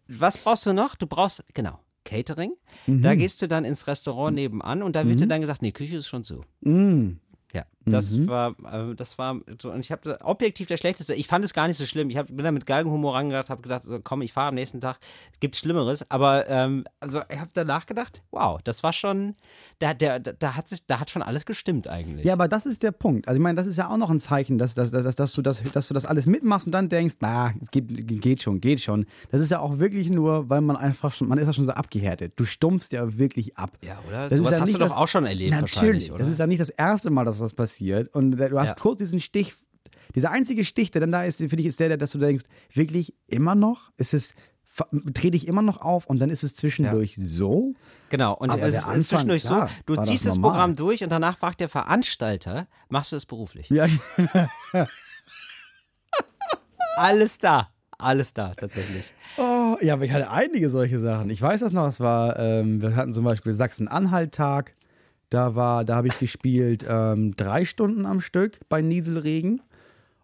was brauchst du noch? Du brauchst, genau, Catering. Mhm. Da gehst du dann ins Restaurant nebenan und da wird mhm. dir dann gesagt, nee, Küche ist schon so. Mhm. Ja. Das mhm. war, äh, das war so, und ich habe objektiv der schlechteste. Ich fand es gar nicht so schlimm. Ich hab, bin da mit Galgenhumor rangedacht, habe gedacht, so, komm, ich fahre am nächsten Tag, es gibt Schlimmeres. Aber ähm, also ich habe danach gedacht, wow, das war schon, da, der, da, hat sich, da hat schon alles gestimmt eigentlich. Ja, aber das ist der Punkt. Also ich meine, das ist ja auch noch ein Zeichen, dass, dass, dass, dass, du, das, dass du das alles mitmachst und dann denkst, na, es geht, geht schon, geht schon. Das ist ja auch wirklich nur, weil man einfach schon, man ist ja schon so abgehärtet. Du stumpfst ja wirklich ab. Ja, oder? Das Sowas ja hast du doch auch schon erlebt Natürlich. Das ist ja nicht das erste Mal, dass das passiert. Und du hast ja. kurz diesen Stich dieser einzige Stich, der dann da ist, finde ich, ist der, dass du denkst, wirklich immer noch? Ist es trete ich immer noch auf und dann ist es zwischendurch ja. so. Genau, und Aber es ist Anfang, zwischendurch klar, so, du ziehst das, das Programm durch und danach fragt der Veranstalter, machst du es beruflich? Ja. alles da. Alles da, tatsächlich. Oh, ja, aber ich hatte einige solche Sachen. Ich weiß das noch, es war, ähm, wir hatten zum Beispiel Sachsen-Anhalt-Tag. Da war, da habe ich gespielt ähm, drei Stunden am Stück bei Nieselregen.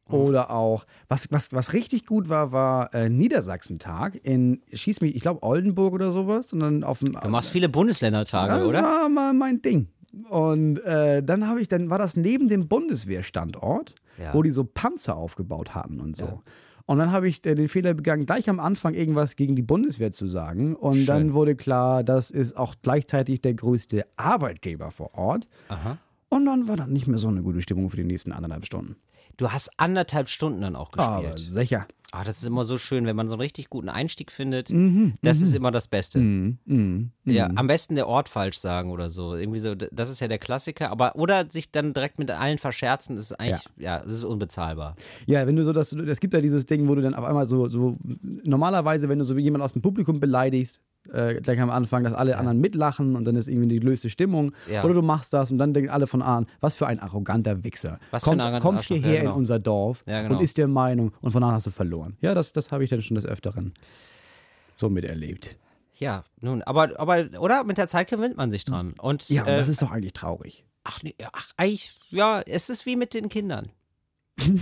Oder auch, was, was, was richtig gut war, war äh, Niedersachsentag in, schieß mich, ich glaube Oldenburg oder sowas. Und dann auf dem, du machst viele Bundesländertage, das oder? Das war mal mein Ding. Und äh, dann habe ich, dann war das neben dem Bundeswehrstandort, ja. wo die so Panzer aufgebaut hatten und so. Ja. Und dann habe ich den Fehler begangen, gleich am Anfang irgendwas gegen die Bundeswehr zu sagen. Und Schön. dann wurde klar, das ist auch gleichzeitig der größte Arbeitgeber vor Ort. Aha. Und dann war dann nicht mehr so eine gute Stimmung für die nächsten anderthalb Stunden. Du hast anderthalb Stunden dann auch gespielt. Aber sicher. Ah, das ist immer so schön, wenn man so einen richtig guten Einstieg findet. Mhm, das ist mhm. immer das Beste. Mhm, mhm, ja, mhm. am besten der Ort falsch sagen oder so. Irgendwie so, das ist ja der Klassiker. Aber oder sich dann direkt mit allen verscherzen, ist eigentlich, ja, es ja, ist unbezahlbar. Ja, wenn du so das, es gibt ja dieses Ding, wo du dann auf einmal so, so normalerweise, wenn du so jemanden aus dem Publikum beleidigst, äh, gleich am Anfang, dass alle ja. anderen mitlachen und dann ist irgendwie die löste Stimmung. Ja. Oder du machst das und dann denken alle von an, was für ein arroganter Wichser. Was kommt, für ein kommt hierher ja, genau. in unser Dorf genau. und ist der Meinung und von an hast du verloren. Ja, das, das habe ich dann schon des Öfteren so miterlebt. Ja, nun, aber, aber, oder? Mit der Zeit gewöhnt man sich dran. Und, ja, äh, das ist doch eigentlich traurig. Ach, nee, ach, eigentlich, ja, es ist wie mit den Kindern.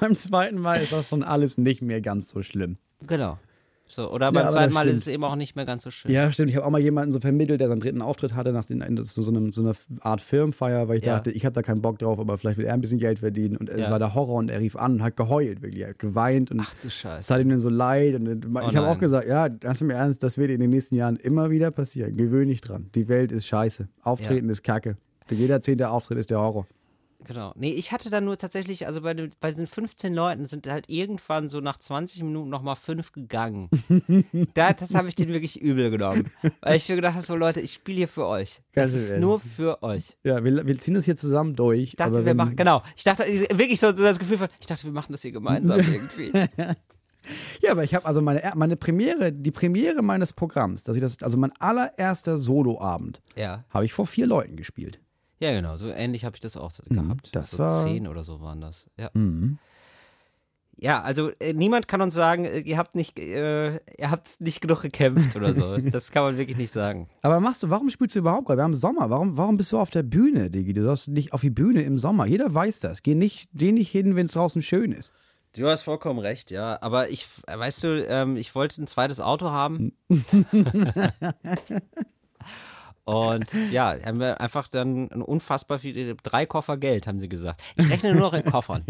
Beim zweiten Mal ist das schon alles nicht mehr ganz so schlimm. Genau. So, oder beim ja, zweiten Mal ist es eben auch nicht mehr ganz so schön. Ja, stimmt. Ich habe auch mal jemanden so vermittelt, der seinen dritten Auftritt hatte, nach den, so, so, einem, so einer Art Firmenfeier, weil ich ja. dachte, ich habe da keinen Bock drauf, aber vielleicht will er ein bisschen Geld verdienen. Und es ja. war der Horror und er rief an und hat geheult, wirklich. Er hat geweint und Ach du Scheiße. es hat ihm dann so leid. Und oh ich habe auch gesagt, ja, ganz im Ernst, das wird in den nächsten Jahren immer wieder passieren. Gewöhn dich dran. Die Welt ist scheiße. Auftreten ist Kacke. Jeder zehnte Auftritt ist der Horror. Genau. Nee, ich hatte dann nur tatsächlich, also bei, den, bei diesen 15 Leuten sind halt irgendwann so nach 20 Minuten nochmal fünf gegangen. da, das habe ich denen wirklich übel genommen. Weil ich mir gedacht habe, so Leute, ich spiele hier für euch. Das Ganz ist nur für euch. Ja, wir, wir ziehen das hier zusammen durch. Ich dachte, wir machen, genau. Ich dachte, wirklich so, so das Gefühl von, ich dachte, wir machen das hier gemeinsam irgendwie. Ja, aber ich habe also meine, meine Premiere, die Premiere meines Programms, dass ich das, also mein allererster Soloabend, ja. habe ich vor vier Leuten gespielt. Ja, genau, so ähnlich habe ich das auch mhm, gehabt. Das so war zehn oder so waren das. Ja. Mhm. Ja, also äh, niemand kann uns sagen, äh, ihr habt nicht, äh, ihr habt nicht genug gekämpft oder so. Das kann man wirklich nicht sagen. Aber machst du, warum spielst du überhaupt gerade? Wir haben Sommer. Warum, warum bist du auf der Bühne, Digi? Du sollst nicht auf die Bühne im Sommer. Jeder weiß das. Geh nicht, geh nicht hin, wenn es draußen schön ist. Du hast vollkommen recht, ja. Aber ich, weißt du, ähm, ich wollte ein zweites Auto haben. Und ja, haben wir einfach dann unfassbar viele, drei Koffer Geld, haben sie gesagt. Ich rechne nur noch in Koffern.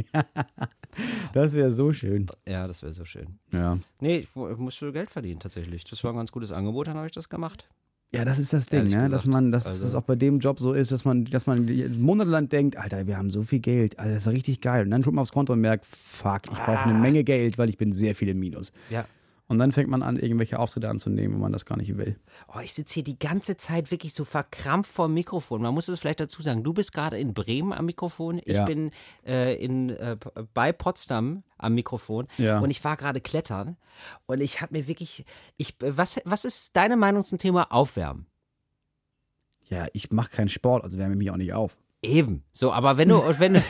das wäre so schön. Ja, das wäre so schön. Ja. Nee, ich, ich musste Geld verdienen tatsächlich. Das war ein ganz gutes Angebot, dann habe ich das gemacht. Ja, das ist das Ding, ne? dass man, dass also, das auch bei dem Job so ist, dass man, dass man monatelang denkt, Alter, wir haben so viel Geld, Alter, das ist richtig geil. Und dann tut man aufs Konto und merkt, fuck, ich brauche eine ah. Menge Geld, weil ich bin sehr viel im Minus. Ja. Und dann fängt man an, irgendwelche Auftritte anzunehmen, wo man das gar nicht will. Oh, ich sitze hier die ganze Zeit wirklich so verkrampft vor dem Mikrofon. Man muss es vielleicht dazu sagen, du bist gerade in Bremen am Mikrofon. Ich ja. bin äh, in, äh, bei Potsdam am Mikrofon ja. und ich war gerade klettern und ich habe mir wirklich, ich, was, was ist deine Meinung zum Thema Aufwärmen? Ja, ich mache keinen Sport, also wärme mich auch nicht auf. Eben. So, aber wenn du, wenn du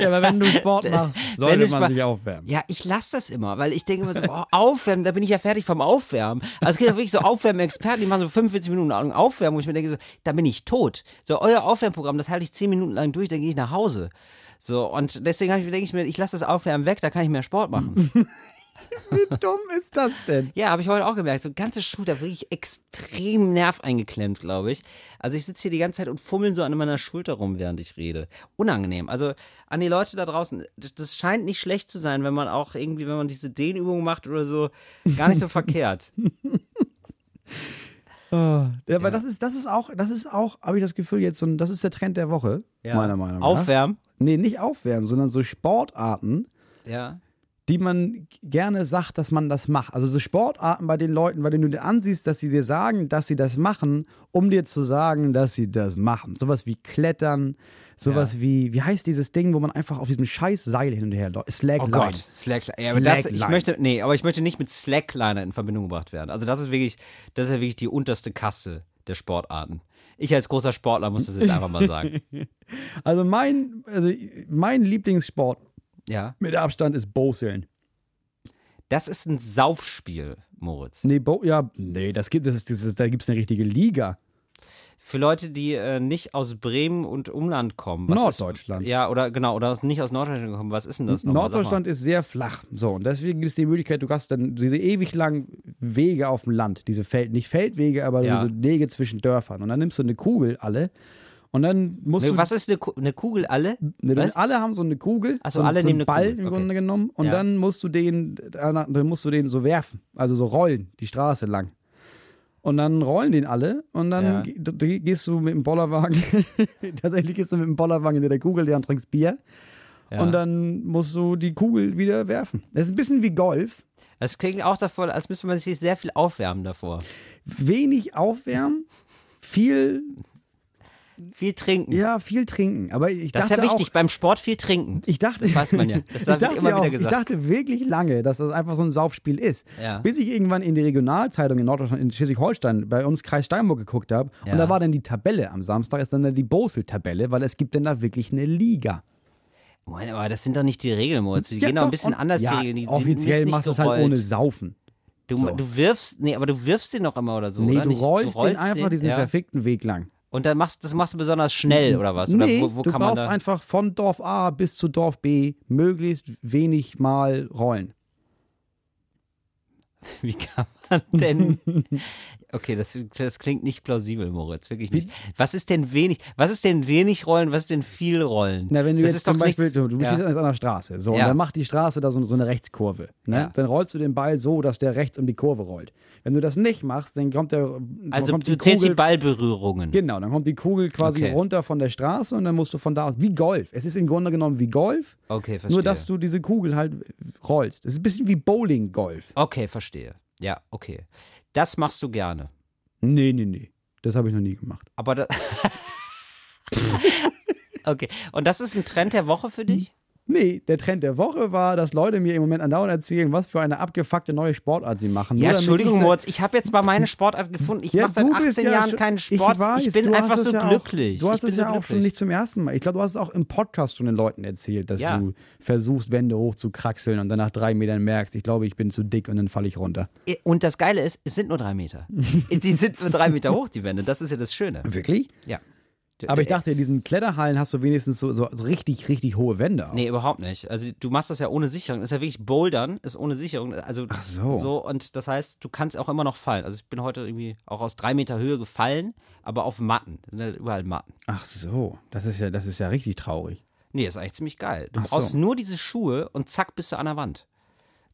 ja, aber wenn du Sport machst, sollte man sich aufwärmen. Ja, ich lasse das immer, weil ich denke immer so, oh, aufwärmen, da bin ich ja fertig vom Aufwärmen. Also es gibt ja wirklich so Aufwärmen-Experten, die machen so 45 Minuten lang Aufwärmen, wo ich mir denke so, da bin ich tot. So, euer Aufwärmprogramm, das halte ich 10 Minuten lang durch, dann gehe ich nach Hause. So, und deswegen ich, denke ich mir, ich lasse das Aufwärmen weg, da kann ich mehr Sport machen. Wie dumm ist das denn? Ja, habe ich heute auch gemerkt. So ein ganzes Schuh, da wirklich extrem Nerv eingeklemmt, glaube ich. Also ich sitze hier die ganze Zeit und fummel so an meiner Schulter rum, während ich rede. Unangenehm. Also an die Leute da draußen, das, das scheint nicht schlecht zu sein, wenn man auch irgendwie, wenn man diese Dehnübungen macht oder so, gar nicht so verkehrt. Oh, ja, aber das ist, das ist auch, das ist auch, habe ich das Gefühl jetzt, so, das ist der Trend der Woche, Ja. meiner Meinung nach. Aufwärmen. Nee, nicht aufwärmen, sondern so Sportarten, Ja. Die man gerne sagt, dass man das macht. Also so Sportarten bei den Leuten, bei denen du dir ansiehst, dass sie dir sagen, dass sie das machen, um dir zu sagen, dass sie das machen. Sowas wie Klettern, sowas Ja. wie, wie heißt dieses Ding, wo man einfach auf diesem scheiß Seil hin und her läuft? Oh Slackline. Gott, Slackline. Ja, aber das, ich Slackline. möchte, nee, aber ich möchte nicht mit Slackliner in Verbindung gebracht werden. Also das ist wirklich, das ist ja wirklich die unterste Kaste der Sportarten. Ich als großer Sportler muss das jetzt einfach mal sagen. Also mein, also mein Lieblingssport Ja. mit Abstand ist Bowseln. Das ist ein Saufspiel, Moritz. Nee, Bo ja, nee, das gibt es, dieses, da gibt es eine richtige Liga. Für Leute, die äh, nicht aus Bremen und Umland kommen. Norddeutschland. Ist, ja, oder genau, oder nicht aus Norddeutschland kommen. Was ist denn das nochmal? Norddeutschland ist sehr flach. So, und deswegen gibt es die Möglichkeit, du hast dann diese ewig langen Wege auf dem Land, diese Feld, nicht Feldwege, aber Ja. diese Wege zwischen Dörfern. Und dann nimmst du eine Kugel alle und dann musst Nee, du. was ist eine, Ku- eine Kugel alle? Ne, alle haben so eine Kugel, Ach so, alle so einen nehmen eine Ball Kugel, im okay. Grunde genommen und Ja. dann musst du den, dann musst du den so werfen, also so rollen, die Straße lang. Und dann rollen den alle und dann Ja. gehst du mit dem Bollerwagen, tatsächlich gehst du mit dem Bollerwagen hinter der Kugel, der und trinkst Bier Ja. und dann musst du die Kugel wieder werfen. Das ist ein bisschen wie Golf. Das klingt auch davor, als müsste man sich sehr viel aufwärmen davor. Wenig aufwärmen, viel, Viel trinken. ja, viel trinken. Aber ich das ist ja wichtig, auch, beim Sport viel trinken. Ich dachte, Das weiß man ja. Das ich, dachte immer ja wieder auch, ich gesagt. dachte wirklich lange, dass das einfach so ein Saufspiel ist. Ja. Bis ich irgendwann in die Regionalzeitung in Norddeutschland, in Schleswig-Holstein, bei uns Kreis Steinburg geguckt habe. Ja. Und da war dann die Tabelle. Am Samstag ist dann die Bosel-Tabelle, weil es gibt dann da wirklich eine Liga. Moin, aber das sind doch nicht die Regeln, Moritz. Die Ja, gehen doch ein bisschen anders, ja, die. Die, Offiziell machst du es halt ohne Saufen. Du, so. du wirfst, nee, aber du wirfst den doch immer oder so, Nee, oder? du Nicht- rollst, den einfach diesen ja. verfickten Weg lang. Und dann machst das machst du besonders schnell, oder was? Oder nee, wo, wo du kann man brauchst einfach von Dorf A bis zu Dorf B möglichst wenig Mal rollen. Wie kann man denn. Okay, das, das klingt nicht plausibel, Moritz, wirklich nicht. Was ist denn wenig, was ist denn wenig rollen, was ist denn viel rollen? Na, wenn du das jetzt zum Beispiel, nichts- du, du ja. stehst an einer Straße, so, Ja. und dann macht die Straße da so, so eine Rechtskurve. Ne? Ja. Dann rollst du den Ball so, dass der rechts um die Kurve rollt. Wenn du das nicht machst, dann kommt der. Also kommt du zählst die Kugel, Ballberührungen. Genau, dann kommt die Kugel quasi Okay. runter von der Straße und dann musst du von da aus. Wie Golf. Es ist im Grunde genommen wie Golf, Okay, verstehe. nur dass du diese Kugel halt rollst. Es ist ein bisschen wie Bowling-Golf. Okay, verstehe. Ja, okay. Das machst du gerne. Nee, nee, nee. Das habe ich noch nie gemacht. Aber da Okay. Und das ist ein Trend der Woche für dich? Nee, der Trend der Woche war, dass Leute mir im Moment andauernd erzählen, was für eine abgefuckte neue Sportart sie machen. Nur Ja, damit Entschuldigung, ich Moritz, ich habe jetzt mal meine Sportart gefunden. Ich Ja, mache seit du bist 18 ja Jahren keinen ich Sport. weiß, ich bin einfach so ja auch- glücklich. Du hast ich es so ja auch schon nicht zum ersten Mal. Ich glaube, du hast es auch im Podcast schon den Leuten erzählt, dass du versuchst, Wände hochzukraxeln und dann nach drei Metern merkst, ich glaube, ich bin zu dick und dann falle ich runter. Und das Geile ist, es sind nur drei Meter. die sind nur drei Meter hoch, die Wände. Das ist ja das Schöne. Wirklich? Ja. Aber ich dachte, in diesen Kletterhallen hast du wenigstens so, so, so richtig, richtig hohe Wände. Auch. Nee, überhaupt nicht. Also du machst das ja ohne Sicherung. Das ist ja wirklich Bouldern, ist ohne Sicherung. Also Ach so. und das heißt, du kannst auch immer noch fallen. Also ich bin heute irgendwie auch aus drei Meter Höhe gefallen, aber auf Matten. Das sind halt überall Matten. Ach so, das ist ja, das ist ja richtig traurig. Nee, ist eigentlich ziemlich geil. Du Ach so. brauchst nur diese Schuhe und zack, bist du an der Wand.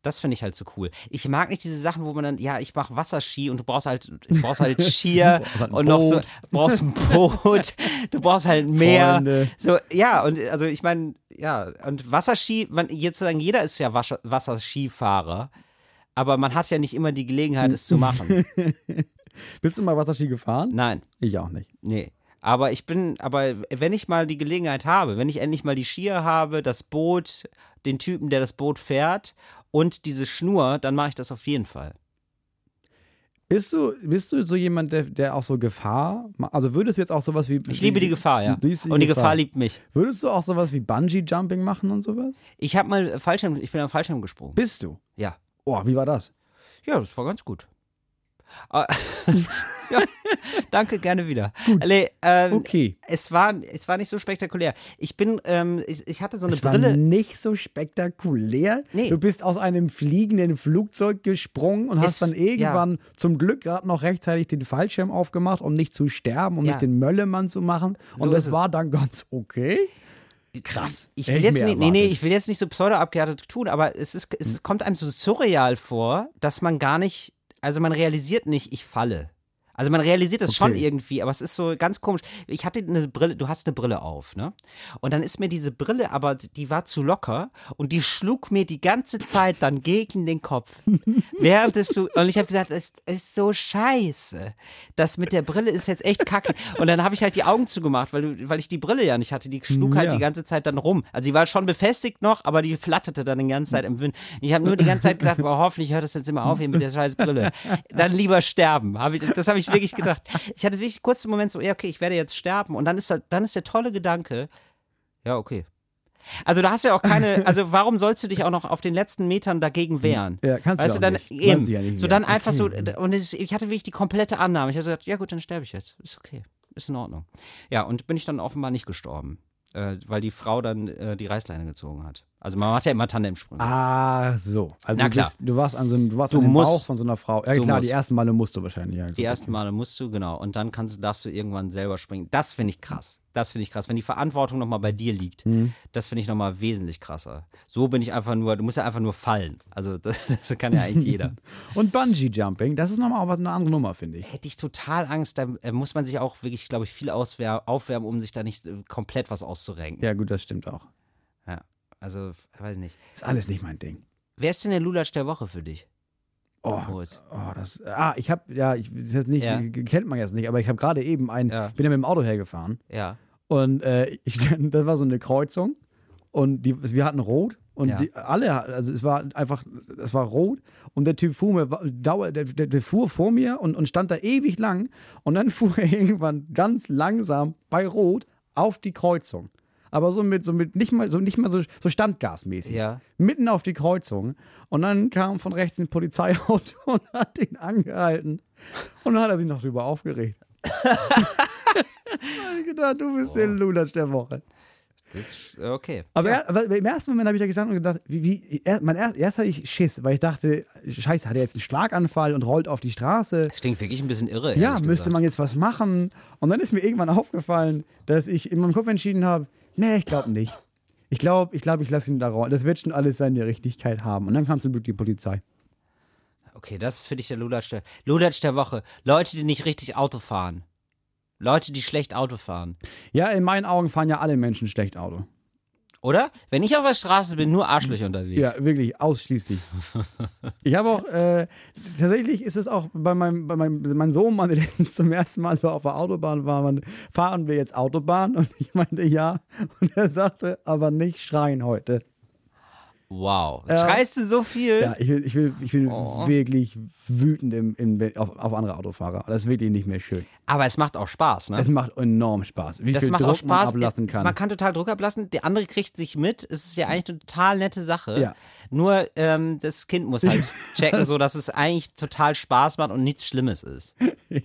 Das finde ich halt so cool. Ich mag nicht diese Sachen, wo man dann, ja, ich mache Wasserski und du brauchst halt, du brauchst halt Skier halt und noch so, Boot. brauchst ein Boot, du brauchst halt mehr. Freunde. So, ja, und also ich meine, ja, und Wasserski, man, jetzt sagen, jeder ist ja Wasser, Wasserskifahrer, aber man hat ja nicht immer die Gelegenheit, es zu machen. Bist du mal Wasserski gefahren? Nein. Ich auch nicht. Nee. Aber ich bin, aber wenn ich mal die Gelegenheit habe, wenn ich endlich mal die Skier habe, das Boot, den Typen, der das Boot fährt und diese Schnur, dann mache ich das auf jeden Fall. Bist du, bist du so jemand, der, der auch so Gefahr, also würdest du jetzt auch sowas wie. Ich liebe die Gefahr, ja. Liebst Und die Gefahr liebt mich. Würdest du auch sowas wie Bungee-Jumping machen und sowas? Ich habe mal Fallschirm, ich bin am Fallschirm gesprungen. Bist du? Ja. Oh, wie war das? Ja, das war ganz gut. Ja, danke, gerne wieder. Gut. Nee, ähm, okay. Es war, es war nicht so spektakulär. Ich bin, ähm, ich, ich hatte so eine es Brille. War nicht so spektakulär. Nee. Du bist aus einem fliegenden Flugzeug gesprungen und es, hast dann irgendwann ja. zum Glück gerade noch rechtzeitig den Fallschirm aufgemacht, um nicht zu sterben, um ja. nicht den Möllemann zu machen. Und so das war dann ganz okay. Krass. Ich will, jetzt nicht, nee, nee, ich will jetzt nicht so pseudo-abgehärtet tun, aber es, ist, es hm. kommt einem so surreal vor, dass man gar nicht, also man realisiert nicht, ich falle. Also man realisiert das okay. schon irgendwie, aber es ist so ganz komisch. Ich hatte eine Brille, du hast eine Brille auf, ne? Und dann ist mir diese Brille, aber die war zu locker und die schlug mir die ganze Zeit dann gegen den Kopf. Während es du und ich habe gedacht, es ist so scheiße. Das mit der Brille ist jetzt echt kacke. Und dann habe ich halt die Augen zugemacht, weil, du, weil ich die Brille ja nicht hatte. Die schlug halt ja. die ganze Zeit dann rum. Also die war schon befestigt noch, aber die flatterte dann die ganze Zeit im Wind. Ich habe nur die ganze Zeit gedacht, boah, hoffentlich hört das jetzt immer auf hier mit der scheiß Brille. Dann lieber sterben. Hab ich, das habe ich ich wirklich gedacht. Ich hatte wirklich kurz einen Moment so, ja, okay, ich werde jetzt sterben. Und dann ist, dann ist der tolle Gedanke, ja, okay. Also da hast du ja auch keine, also warum sollst du dich auch noch auf den letzten Metern dagegen wehren? Ja, kannst weißt du dann nicht. eben. Ja nicht so dann okay. einfach so und ich hatte wirklich die komplette Annahme. Ich habe gesagt, ja gut, dann sterbe ich jetzt. Ist okay. Ist in Ordnung. Ja, und bin ich dann offenbar nicht gestorben äh, weil die Frau dann äh, die Reißleine gezogen hat. Also man macht ja immer Tandemsprünge. Ah, so. Also Na, du, bist, du warst an so einem, du warst du an musst, Bauch von so einer Frau. Ja klar, musst. die ersten Male musst du wahrscheinlich. Ja, die ersten Male musst du, genau. Und dann kannst, darfst du irgendwann selber springen. Das finde ich krass. Das finde ich krass. Wenn die Verantwortung nochmal bei dir liegt, mhm. das finde ich nochmal wesentlich krasser. So bin ich einfach nur, du musst ja einfach nur fallen. Also das, das kann ja eigentlich jeder. Und Bungee Jumping, das ist nochmal eine andere Nummer, finde ich. Hätte ich total Angst. Da äh, muss man sich auch wirklich, glaube ich, viel aufwärmen, um sich da nicht äh, komplett was auszurenken. Ja, gut, das stimmt auch. Also, weiß nicht. Ist alles nicht mein Ding. Wer ist denn der Lulatsch der Woche für dich? Oh, oh, das. Ah, ich habe ja, ich das jetzt nicht, ja. kennt man jetzt nicht, aber ich habe gerade eben ein, ja. bin ja mit dem Auto hergefahren. Ja. Und äh, ich, das war so eine Kreuzung und die, wir hatten rot und ja. die, alle, also es war einfach, es war rot und der Typ fuhr mir, dauer, der, der, der, fuhr vor mir und, und stand da ewig lang und dann fuhr er irgendwann ganz langsam bei Rot auf die Kreuzung aber so mit, so mit nicht mal so nicht mal so, so standgasmäßig. Ja. Mitten auf die Kreuzung. Und dann kam von rechts ein Polizeiauto und hat ihn angehalten. Und dann hat er sich noch drüber aufgeregt. ich gedacht, du bist oh. der Lulatsch der Woche. Okay. Aber, ja. er, im ersten Moment habe ich da gesagt und gedacht, wie, wie er, mein erst, erst hatte ich Schiss, weil ich dachte, scheiße, hat er jetzt einen Schlaganfall und rollt auf die Straße. Das klingt wirklich ein bisschen irre. Ja, müsste gesagt. man jetzt was machen. Und dann ist mir irgendwann aufgefallen, dass ich in meinem Kopf entschieden habe, Nee, ich glaube nicht. Ich glaube, ich, glaub, ich lasse ihn da raus. Das wird schon alles seine Richtigkeit haben. Und dann kam zum Glück die Polizei. Okay, das ist für dich der Lulatsch der, Lulatsch der Woche. Leute, die nicht richtig Auto fahren. Leute, die schlecht Auto fahren. Ja, in meinen Augen fahren ja alle Menschen schlecht Auto. Oder? Wenn ich auf der Straße bin, nur Arschlöcher unterwegs. Ja, wirklich, ausschließlich. ich habe auch, äh, tatsächlich ist es auch bei meinem, bei meinem mein Sohn, man letztens zum ersten Mal auf der Autobahn war, man, fahren wir jetzt Autobahn? Und ich meinte ja. Und er sagte, aber nicht schreien heute. Wow. Äh, Schreist du so viel? Ja, ich will, ich will, ich will oh. wirklich wütend im, im, auf, auf, andere Autofahrer. Das ist wirklich nicht mehr schön. Aber es macht auch Spaß, ne? Es macht enorm Spaß. Wie das viel macht Druck auch Spaß. man ablassen kann. Man kann total Druck ablassen. Der andere kriegt sich mit. Es ist ja eigentlich eine total nette Sache. Ja. Nur ähm, das Kind muss halt checken, so dass es eigentlich total Spaß macht und nichts Schlimmes ist. ja.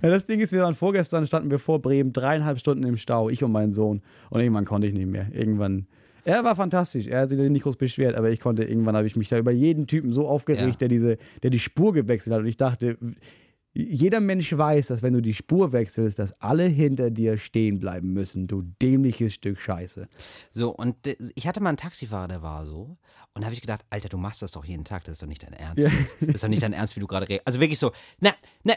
Das Ding ist, wir waren vorgestern, standen wir vor Bremen, dreieinhalb Stunden im Stau, ich und mein Sohn. Und irgendwann konnte ich nicht mehr. Irgendwann er war fantastisch. Er hat sich nicht groß beschwert, aber ich konnte, irgendwann habe ich mich da über jeden Typen so aufgeregt, ja. der diese, der die Spur gewechselt hat. Und ich dachte, jeder Mensch weiß, dass wenn du die Spur wechselst, dass alle hinter dir stehen bleiben müssen. Du dämliches Stück Scheiße. So, und ich hatte mal einen Taxifahrer, der war so. Und da habe ich gedacht, Alter, du machst das doch jeden Tag, das ist doch nicht dein Ernst. Ja. Das ist doch nicht dein Ernst, wie du gerade redest. Also wirklich so, ne, ne,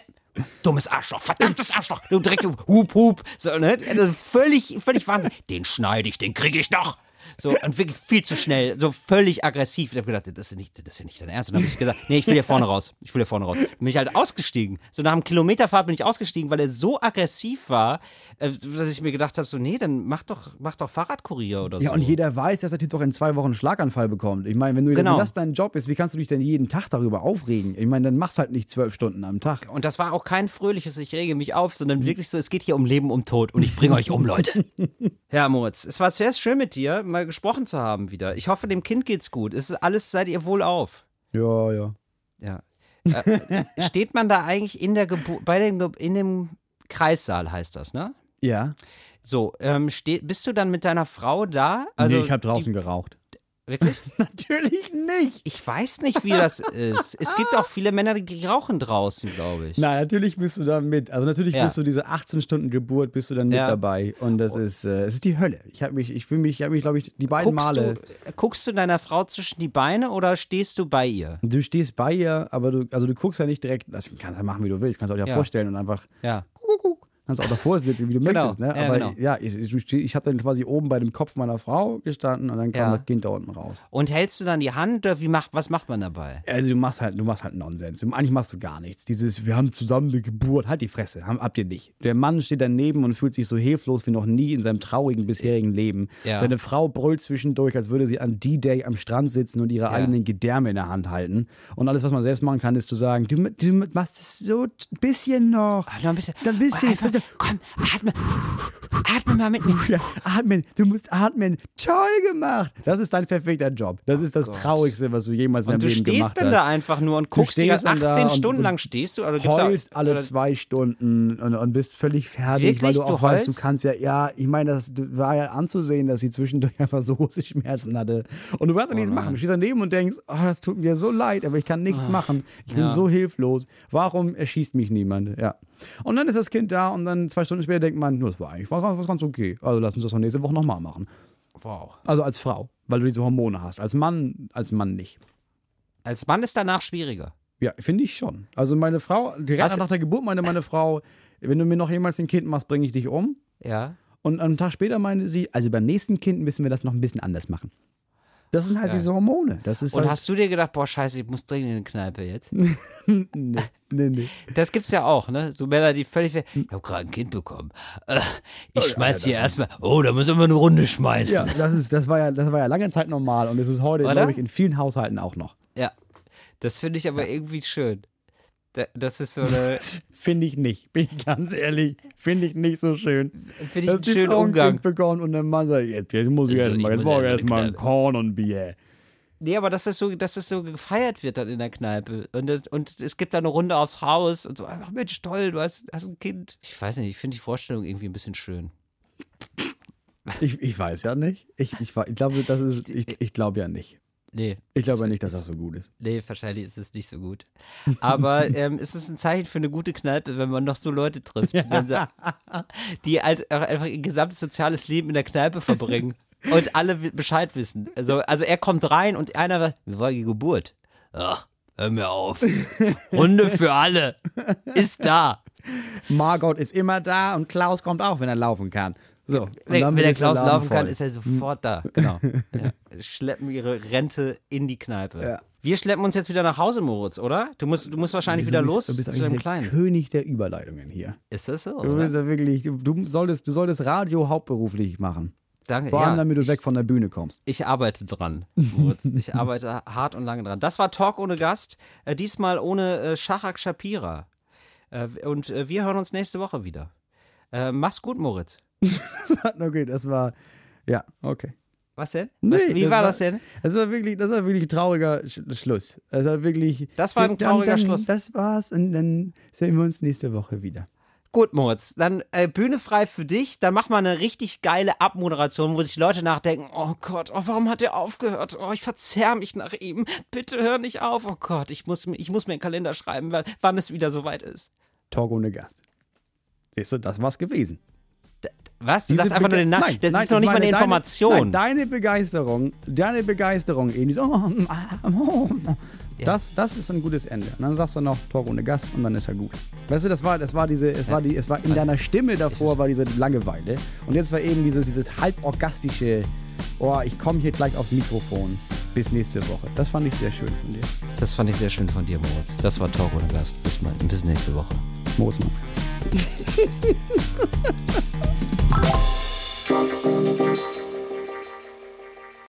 dummes Arschloch, verdammtes Arschloch, du Dreck, hup, hup. So, ne? Also völlig, völlig Wahnsinn. Den schneide ich, den kriege ich doch. So, und wirklich viel zu schnell, so völlig aggressiv. Ich habe gedacht, das ist, nicht, das ist ja nicht dein Ernst. Und dann habe ich gesagt, nee, ich will hier vorne raus. Ich will hier vorne raus. Dann bin ich halt ausgestiegen. So nach einem Kilometerfahrt bin ich ausgestiegen, weil er so aggressiv war, äh, dass ich mir gedacht habe, so, nee, dann mach doch, mach doch Fahrradkurier oder so. Ja, und jeder weiß, dass er doch in zwei Wochen einen Schlaganfall bekommt. Ich meine, wenn, du, genau. wenn das dein Job ist, wie kannst du dich denn jeden Tag darüber aufregen? Ich meine, dann machst halt nicht zwölf Stunden am Tag. Und das war auch kein fröhliches, ich rege mich auf, sondern wirklich so, es geht hier um Leben, um Tod und ich bringe euch um, Leute. ja, Moritz, es war sehr schön mit dir, mal gesprochen zu haben wieder. Ich hoffe, dem Kind geht's gut. Es ist alles, seid ihr wohl auf. Ja, ja. Ja. Äh, steht man da eigentlich in der Geburt, bei dem, Ge in dem Kreissaal heißt das, ne? Ja. So, ähm, bist du dann mit deiner Frau da? Also nee, ich habe draußen geraucht. Wirklich? Natürlich nicht. Ich weiß nicht, wie das ist. Es gibt auch viele Männer, die rauchen draußen, glaube ich. Nein, natürlich bist du da mit. Also natürlich ja. bist du diese 18 Stunden Geburt, bist du dann mit ja. dabei. Und das ist, äh, es ist die Hölle. Ich habe mich, ich fühle mich, ich habe mich, glaube ich, die beiden guckst Male. Du, guckst du deiner Frau zwischen die Beine oder stehst du bei ihr? Du stehst bei ihr, aber du, also du guckst ja nicht direkt, das kannst ja machen, wie du willst, kannst du dir ja. vorstellen und einfach. Ja. Guck, Kannst auch davor sitzen, wie du genau. möchtest. Ne? Aber ja, genau. ja ich, ich, ich habe dann quasi oben bei dem Kopf meiner Frau gestanden und dann kam ja. das Kind da unten raus. Und hältst du dann die Hand oder wie mach, was macht man dabei? Also du machst halt, du machst halt Nonsens. Eigentlich machst du gar nichts. Dieses, wir haben zusammen eine Geburt, halt die Fresse, habt ihr nicht. Der Mann steht daneben und fühlt sich so hilflos wie noch nie in seinem traurigen bisherigen Leben. Ja. Deine Frau brüllt zwischendurch, als würde sie an D-Day am Strand sitzen und ihre ja. eigenen Gedärme in der Hand halten. Und alles, was man selbst machen kann, ist zu sagen, du, du machst es so ein bisschen noch. Ach, noch ein bisschen. Dann bist du. Komm, atme. Atme mal mit mir. Ja, atmen. Du musst atmen. Toll gemacht. Das ist dein perfekter Job. Das ist das oh Traurigste, was du jemals in deinem Leben gemacht hast. Du stehst dann da einfach nur und guckst dir 18 Stunden lang stehst du. Oder heulst auch, alle oder? zwei Stunden und, und, bist völlig fertig, Wirklich? weil du auch du weißt, du kannst ja, ja, ich meine, das war ja anzusehen, dass sie zwischendurch einfach so große Schmerzen hatte. Und du kannst ja oh nichts machen. Du stehst daneben und denkst, oh, das tut mir so leid, aber ich kann nichts oh. machen. Ich bin ja. so hilflos. Warum erschießt mich niemand? Ja. Und dann ist das Kind da und dann zwei Stunden später denkt man, das war eigentlich was, was ganz okay. Also lass uns das nächste Woche nochmal machen. Wow. Also als Frau, weil du diese Hormone hast. Als Mann, als Mann nicht. Als Mann ist danach schwieriger. Ja, finde ich schon. Also meine Frau, direkt nach der Geburt meinte meine Frau, wenn du mir noch jemals ein Kind machst, bringe ich dich um. Ja. Und einen Tag später meinte sie, also beim nächsten Kind müssen wir das noch ein bisschen anders machen. Das sind halt ja. diese Hormone. Das ist Und halt hast du dir gedacht, boah, scheiße, ich muss dringend in die Kneipe jetzt? nee, nee, nee. Das gibt's ja auch, ne? So Männer, die völlig. Ich habe gerade ein Kind bekommen. Äh, ich oh, schmeiß ja, hier erstmal. Oh, da müssen wir eine Runde schmeißen. Ja, das, ist, das, war ja, das war ja lange Zeit normal und es ist heute, glaube ich, in vielen Haushalten auch noch. Ja. Das finde ich aber irgendwie schön. Das ist so eine. Finde ich nicht, bin ich ganz ehrlich. Finde ich nicht so schön. Finde ich einen schönen Umgang. Kind bekommen und der Mann sagt, jetzt, jetzt muss ich erstmal, jetzt brauche ich erstmal ein Korn und Bier. Nee, aber dass es so, dass es so gefeiert wird dann in der Kneipe. Und, das, und es gibt da eine Runde aufs Haus und so, ach Mensch, toll, du hast, hast ein Kind. Ich weiß nicht, ich finde die Vorstellung irgendwie ein bisschen schön. Ich, ich weiß ja nicht. Ich, ich, ich glaube, das ist, ich, ich glaube ja nicht. Nee. Ich glaube nicht, dass das so gut ist. Nee, wahrscheinlich ist es nicht so gut. Aber ähm, es ist ein Zeichen für eine gute Kneipe, wenn man noch so Leute trifft, ja. die halt einfach ihr gesamtes soziales Leben in der Kneipe verbringen und alle Bescheid wissen. Also, also er kommt rein und einer sagt, wie war die Geburt? Ach, hör mir auf. Runde für alle. Ist da. Margot ist immer da und Klaus kommt auch, wenn er laufen kann. So, wenn, wenn der Klaus laufen voll. kann, ist er sofort da. Genau. Ja. Schleppen ihre Rente in die Kneipe. Ja. Wir schleppen uns jetzt wieder nach Hause, Moritz, oder? Du musst, du musst wahrscheinlich du bist, wieder los du bist zu dem Kleinen. König der Überleitungen hier. Ist das so? Du bist ja wirklich, du, du, solltest, du solltest Radio hauptberuflich machen. Danke. Vor allem, ja, damit du ich, weg von der Bühne kommst. Ich arbeite dran, Moritz. ich arbeite hart und lange dran. Das war Talk ohne Gast. Äh, diesmal ohne äh, Shahak Shapira. Äh, und äh, wir hören uns nächste Woche wieder. Äh, mach's gut, Moritz. okay, das war. Ja, okay. Was denn? Nee, Was, wie das war, das denn? Das war wirklich, das war wirklich ein trauriger Sch Schluss. Das war wirklich. Das war ein trauriger dann, dann, Schluss. Das war's und dann sehen wir uns nächste Woche wieder. Gut, Moritz, dann äh, Bühne frei für dich. Dann mach mal eine richtig geile Abmoderation, wo sich Leute nachdenken: Oh Gott, oh, warum hat er aufgehört? Oh, ich verzerr mich nach ihm. Bitte hör nicht auf. Oh Gott, ich muss, ich muss mir einen Kalender schreiben, wann es wieder soweit ist. Talk ohne Gast. Siehst du, das war's gewesen. Was? Du sagst einfach nur den Namen. Nein, das nein, ist noch nicht mal eine Information. Deine, nein, deine Begeisterung, deine Begeisterung, Eni, so, oh, oh, oh, das, das ist ein gutes Ende. Und dann sagst du noch Tor ohne Gast und dann ist er gut. Weißt du, das war, das war diese, es war die, es war in deiner Stimme davor war diese Langeweile und jetzt war eben dieses, dieses halborgastische, oh, ich komme hier gleich aufs Mikrofon. Bis nächste Woche. Das fand ich sehr schön von dir. Das fand ich sehr schön von dir, Moritz. Das war Talk ohne Gast. Bis, mal, bis nächste Woche. Moosmann. Talk ohne Gast.